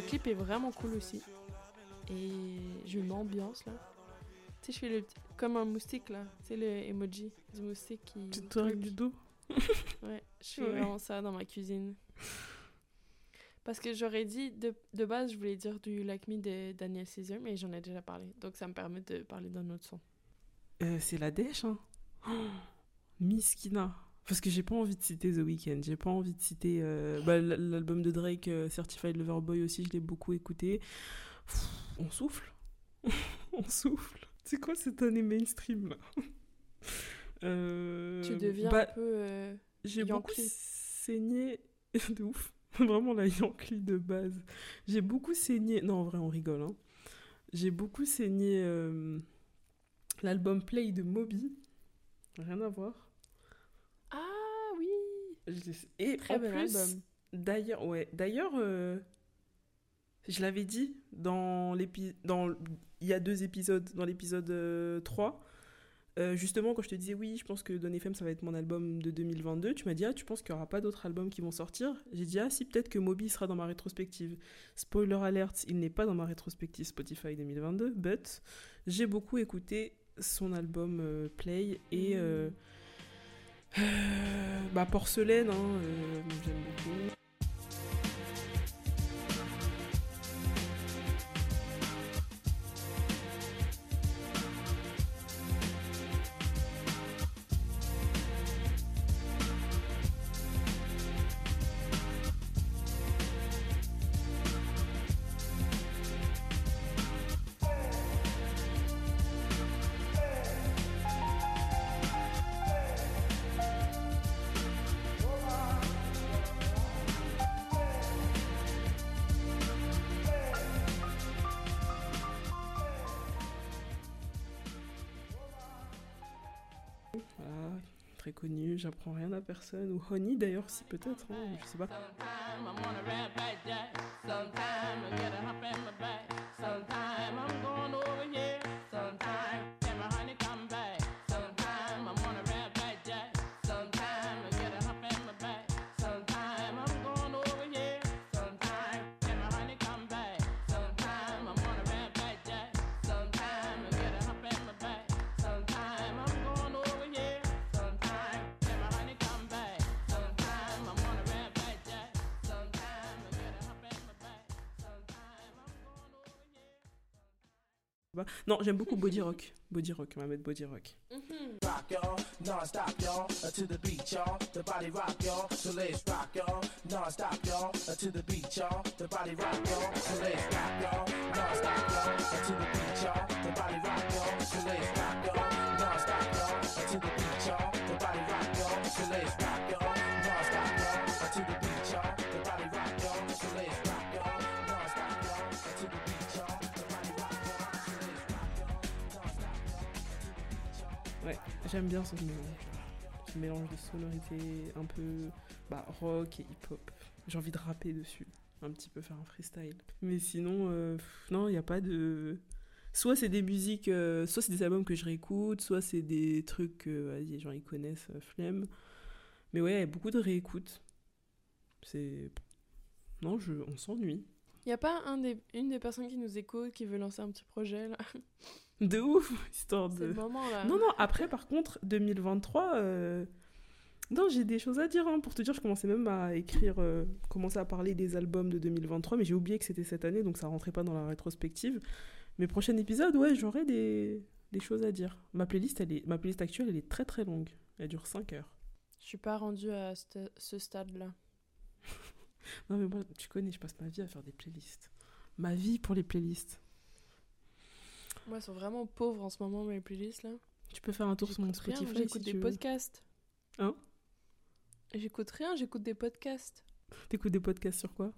Le clip est vraiment cool aussi. Et j'ai une ambiance là. Tu sais, je fais le comme un moustique là. Tu sais, le emoji du moustique qui. Tu te règles du dos? Ouais, je fais Ouais. vraiment ça dans ma cuisine. Parce que j'aurais dit, de, de base, je voulais dire du Like Me de Daniel Caesar, mais j'en ai déjà parlé. Donc ça me permet de parler d'un autre son. Euh, c'est la dèche, hein. Oh, Miskina. Parce que j'ai pas envie de citer The Weeknd, j'ai pas envie de citer euh, bah, l'album de Drake, euh, Certified Lover Boy aussi, je l'ai beaucoup écouté. Pff, on souffle. on souffle. C'est quoi cette année mainstream là? Euh, tu deviens bah, un peu. J'ai beaucoup saigné de ouf. Vraiment la Yankee de base. J'ai beaucoup saigné. Non, en vrai, on rigole. Hein. J'ai beaucoup saigné l'album Play de Moby. Rien à voir. Et Très en bon plus, d'ailleurs, ouais, d'ailleurs, euh, je l'avais dit dans l'épisode, il y a deux épisodes, dans l'épisode euh, 3, euh, justement quand je te disais oui, je pense que Don FM ça va être mon album de 2022, tu m'as dit ah tu penses qu'il n'y aura pas d'autres albums qui vont sortir? J'ai dit ah si peut-être que Moby sera dans ma rétrospective. Spoiler alert, il n'est pas dans ma rétrospective Spotify 2022, but j'ai beaucoup écouté son album euh, Play et euh, euh, bah Porcelaine, hein, euh, j'aime beaucoup. J'apprends rien à personne. Ou Honey d'ailleurs, si peut-être, hein, je sais pas. Non, j'aime beaucoup Body Rock. Body Rock, on va Body Rock. J'aime bien ce mélange. De sonorités un peu bah, rock et hip-hop. J'ai envie de rapper dessus. Un petit peu faire un freestyle. Mais sinon, euh, non, il n'y a pas de. Soit c'est des musiques, euh, soit c'est des albums que je réécoute, soit c'est des trucs que les gens ils connaissent, euh, flemme. Mais ouais, il y a beaucoup de réécoutes. C'est. Non, je... on s'ennuie. Y a pas un des, une des personnes qui nous écoute qui veut lancer un petit projet là? De ouf, histoire de. le moment là. Non, non, après, par contre, 2023, euh, non, j'ai des choses à dire. hein. Pour te dire, je commençais même à écrire, euh, commencer à parler des albums de 2023, mais j'ai oublié que c'était cette année, donc ça rentrait pas dans la rétrospective. Mais prochain épisode, ouais, j'aurai des, des choses à dire. Ma playlist, elle est, ma playlist actuelle, elle est très très longue. Elle dure 5 heures. Je suis pas rendue à ce, ce stade là. Non, mais moi, tu connais, je passe ma vie à faire des playlists. Ma vie pour les playlists. Moi, elles sont vraiment pauvres en ce moment, mes playlists là. Tu peux faire un tour sur mon Spotify J'écoute si des tu veux. podcasts. Hein? J'écoute rien, j'écoute des podcasts. T'écoutes des podcasts sur quoi?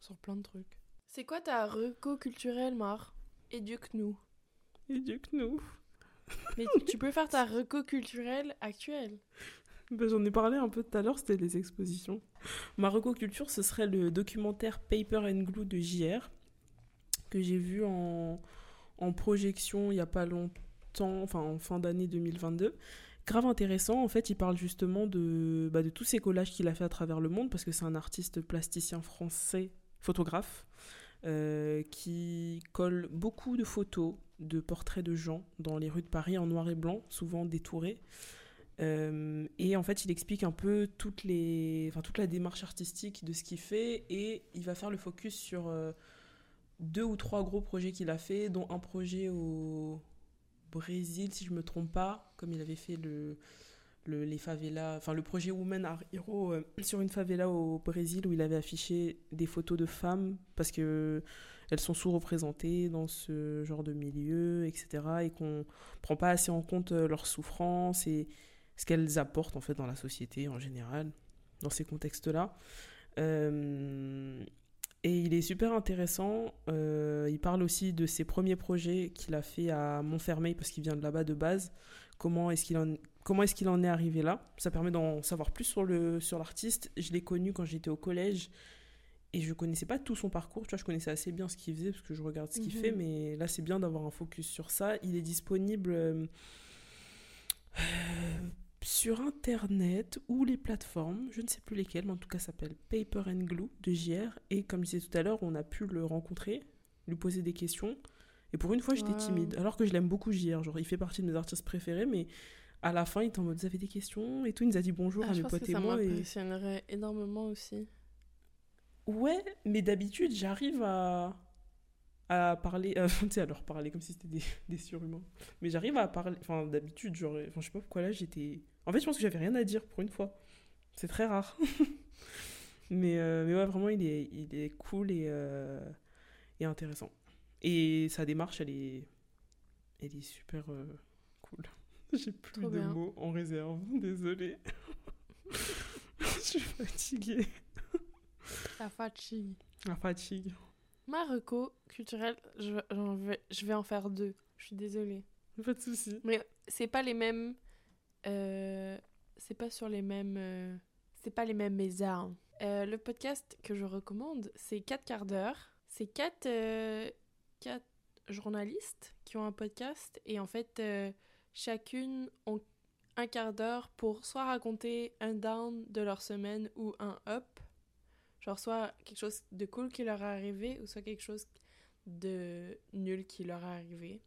Sur plein de trucs. C'est quoi ta reco culturelle, Mar? Éduque-nous. Éduque-nous. Mais tu peux faire ta reco culturelle actuelle. Ben, J'en ai parlé un peu tout à l'heure, c'était les expositions. Ma reco culture, ce serait le documentaire Paper and Glue de JR, que j'ai vu en, projection il n'y a pas longtemps, enfin en fin d'année 2022. Grave intéressant, en fait, il parle justement de, bah, de tous ces collages qu'il a fait à travers le monde, parce que c'est un artiste plasticien français, photographe, euh, qui colle beaucoup de photos de portraits de gens dans les rues de Paris en noir et blanc, souvent détourés. Euh, et en fait, il explique un peu toutes les, enfin, toute la démarche artistique de ce qu'il fait et il va faire le focus sur euh, deux ou trois gros projets qu'il a fait, dont un projet au Brésil, si je me trompe pas, comme il avait fait le, le, les favelas, enfin le projet Women Are Hero euh, sur une favela au Brésil où il avait affiché des photos de femmes parce que elles sont sous-représentées dans ce genre de milieu, etc. et qu'on prend pas assez en compte euh, leurs souffrances et ce qu'elles apportent en fait dans la société en général, dans ces contextes-là. Euh, et il est super intéressant. euh, il parle aussi de ses premiers projets qu'il a fait à Montfermeil parce qu'il vient de là-bas de base. Comment est-ce qu'il en, comment est-ce qu'il en est arrivé là? Ça permet d'en savoir plus sur le sur l'artiste. Je l'ai connu quand j'étais au collège et je connaissais pas tout son parcours. Tu vois, je connaissais assez bien ce qu'il faisait parce que je regarde ce qu'il Mhm. fait, mais là c'est bien d'avoir un focus sur ça. Il est disponible. euh, sur internet ou les plateformes, je ne sais plus lesquelles, mais en tout cas ça s'appelle Paper and Glue de JR. Et comme je disais tout à l'heure, on a pu le rencontrer, lui poser des questions. Et pour une fois, j'étais Wow. timide. Alors que je l'aime beaucoup, JR. Genre, il fait partie de mes artistes préférés, mais à la fin, il était en mode Vous avez des questions Et tout. Il nous a dit bonjour Ah, à mes potes et ça moi. Et... m'impressionnerait énormément aussi. Ouais, mais d'habitude, j'arrive à à parler, euh, tu sais, à leur parler comme si c'était des, des surhumains. Mais j'arrive à parler, enfin d'habitude, genre, enfin, je sais pas pourquoi là j'étais. En fait, je pense que j'avais rien à dire pour une fois. C'est très rare. mais, euh, mais ouais, vraiment, il est, il est cool et, euh, et intéressant. Et sa démarche, elle est, elle est super euh, cool. J'ai plus Trop de bien. mots en réserve, désolée. je suis fatiguée. La fatigue. La fatigue. Ma reco culturelle, je, vais, je vais en faire deux. Je suis désolée. Pas de soucis. Mais c'est pas les mêmes. euh, c'est pas sur les mêmes. euh, c'est pas les mêmes mes armes. Euh, le podcast que je recommande, c'est 4 quarts d'heure. C'est 4 quatre journalistes qui ont un podcast et en fait, chacune ont un quart d'heure pour soit raconter un down de leur semaine ou un up. Genre soit quelque chose de cool qui leur est arrivé ou soit quelque chose de nul qui leur est arrivé.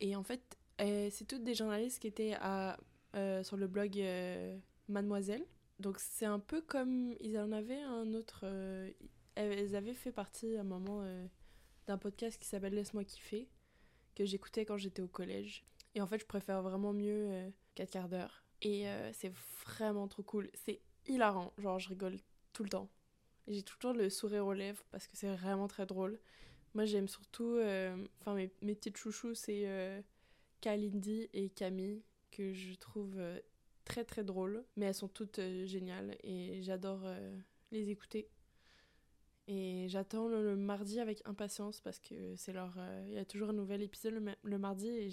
Et en fait, euh, c'est toutes des journalistes qui étaient euh, sur le blog euh, Mademoiselle. Donc c'est un peu comme ils en avaient un autre. elles avaient fait partie à un moment d'un podcast qui s'appelle Laisse-moi kiffer, que j'écoutais quand j'étais au collège. Et en fait, je préfère vraiment mieux euh, 4 quarts d'heure. Et c'est vraiment trop cool. C'est hilarant. Genre, je rigole tout le temps. J'ai tout le sourire aux lèvres parce que c'est vraiment très drôle. Moi, j'aime surtout. euh, Enfin, mes, mes petites chouchous, c'est euh, Kalindi et Camille, que je trouve euh, très très drôles. Mais elles sont toutes géniales et j'adore les écouter. Et j'attends le, mardi avec impatience parce que c'est leur. Il y a toujours un nouvel épisode le, ma- le mardi et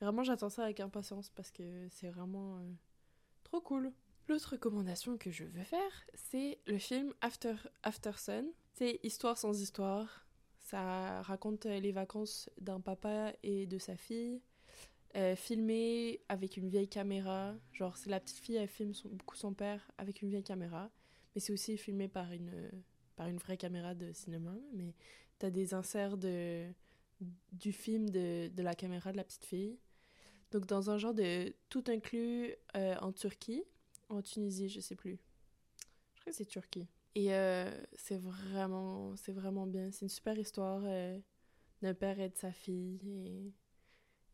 vraiment j'attends ça avec impatience parce que c'est vraiment trop cool. L'autre recommandation que je veux faire, c'est le film After, After Sun. C'est Histoire sans histoire. Ça raconte euh, les vacances d'un papa et de sa fille, euh, filmé avec une vieille caméra. Genre, c'est la petite fille, elle filme son- beaucoup son père avec une vieille caméra. Mais c'est aussi filmé par une, par une vraie caméra de cinéma. Mais t'as des inserts de, du film de, de la caméra de la petite fille. Donc, dans un genre de tout inclus euh, en Turquie, en Tunisie, je sais plus. Je crois que c'est Turquie. Et euh, c'est vraiment, c'est vraiment bien. C'est une super histoire euh, d'un père et de sa fille et,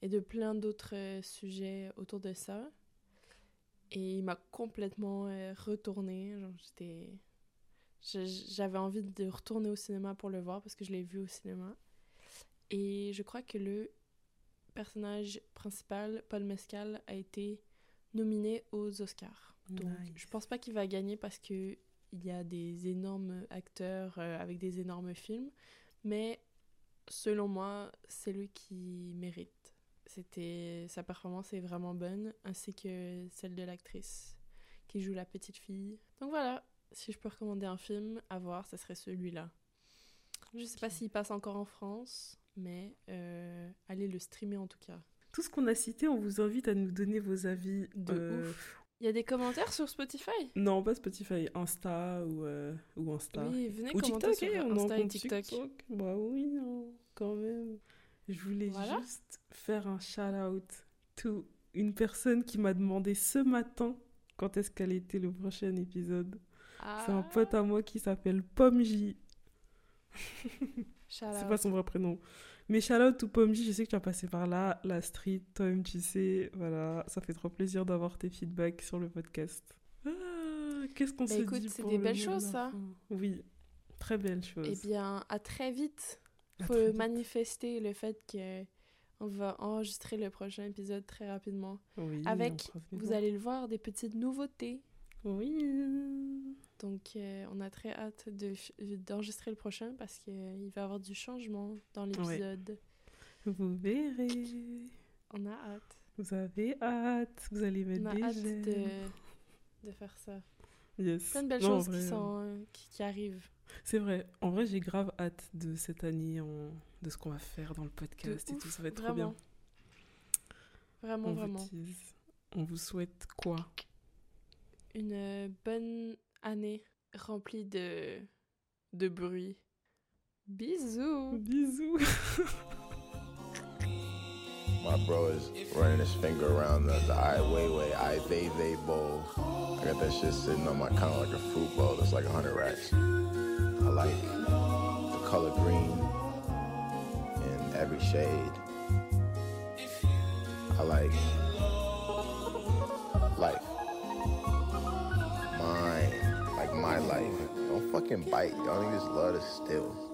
et de plein d'autres euh, sujets autour de ça. Et il m'a complètement retourné. Genre, j'étais, j'avais envie de retourner au cinéma pour le voir parce que je l'ai vu au cinéma. Et je crois que le personnage principal, Paul Mescal, a été nominé aux Oscars. Donc, je pense pas qu'il va gagner parce que il y a des énormes acteurs euh, avec des énormes films, mais selon moi, c'est lui qui mérite. C'était sa performance est vraiment bonne, ainsi que celle de l'actrice qui joue la petite fille. Donc voilà, si je peux recommander un film à voir, ce serait celui-là. Je sais pas s'il passe encore en France, mais euh, allez le streamer en tout cas. Tout ce qu'on a cité, on vous invite à nous donner vos avis. De euh, ouf. Il y a des commentaires sur Spotify? Non, pas Spotify, Insta ou, euh, ou Insta. Oui, venez ou commenter TikTok, sur hein, on est en Insta et TikTok. Bah oui, non, quand même. Je voulais Voilà. juste faire un shout-out to une personne qui m'a demandé ce matin quand est-ce qu'elle était le prochain épisode. C'est un Ah. pote à moi qui s'appelle Pomme J. C'est pas son vrai prénom. Mais to Pomme J, je sais que tu as passé par là, la street, toi-même tu sais. Voilà, ça fait trop plaisir d'avoir tes feedbacks sur le podcast. Ah, Qu'est-ce qu'on Bah se écoute, dit c'est des le belles choses, ça. Oui, très belles choses. Eh bien, à très vite. À Faut vite. manifester le fait que on va enregistrer le prochain épisode très rapidement. Oui, Avec, vous allez le voir, des petites nouveautés. Oui. Donc, euh, on a très hâte de d'enregistrer le prochain parce qu'il va y avoir du changement dans l'épisode. Vous verrez. On a hâte. Vous avez hâte. Vous allez mettre On a des hâte de, de faire ça. Yes. Plein de belles Non, choses vrai, qui, euh, sont, euh, qui, qui arrivent. C'est vrai. En vrai, j'ai grave hâte de cette année, en- de ce qu'on va faire dans le podcast et tout. Ça va être trop vraiment. bien. Vraiment, on vraiment. Vous. On vous souhaite quoi? Une euh, bonne année remplie de, de bruit. Bisous. Bisous. My bro is running his finger around the, the Ai Weiwei, Ai Weiwei bowl. I got that shit sitting on my counter like a fruit bowl. That's like 100 racks. I like the color green in every shade. I like life. Fucking bite. Y'all niggas love to steal.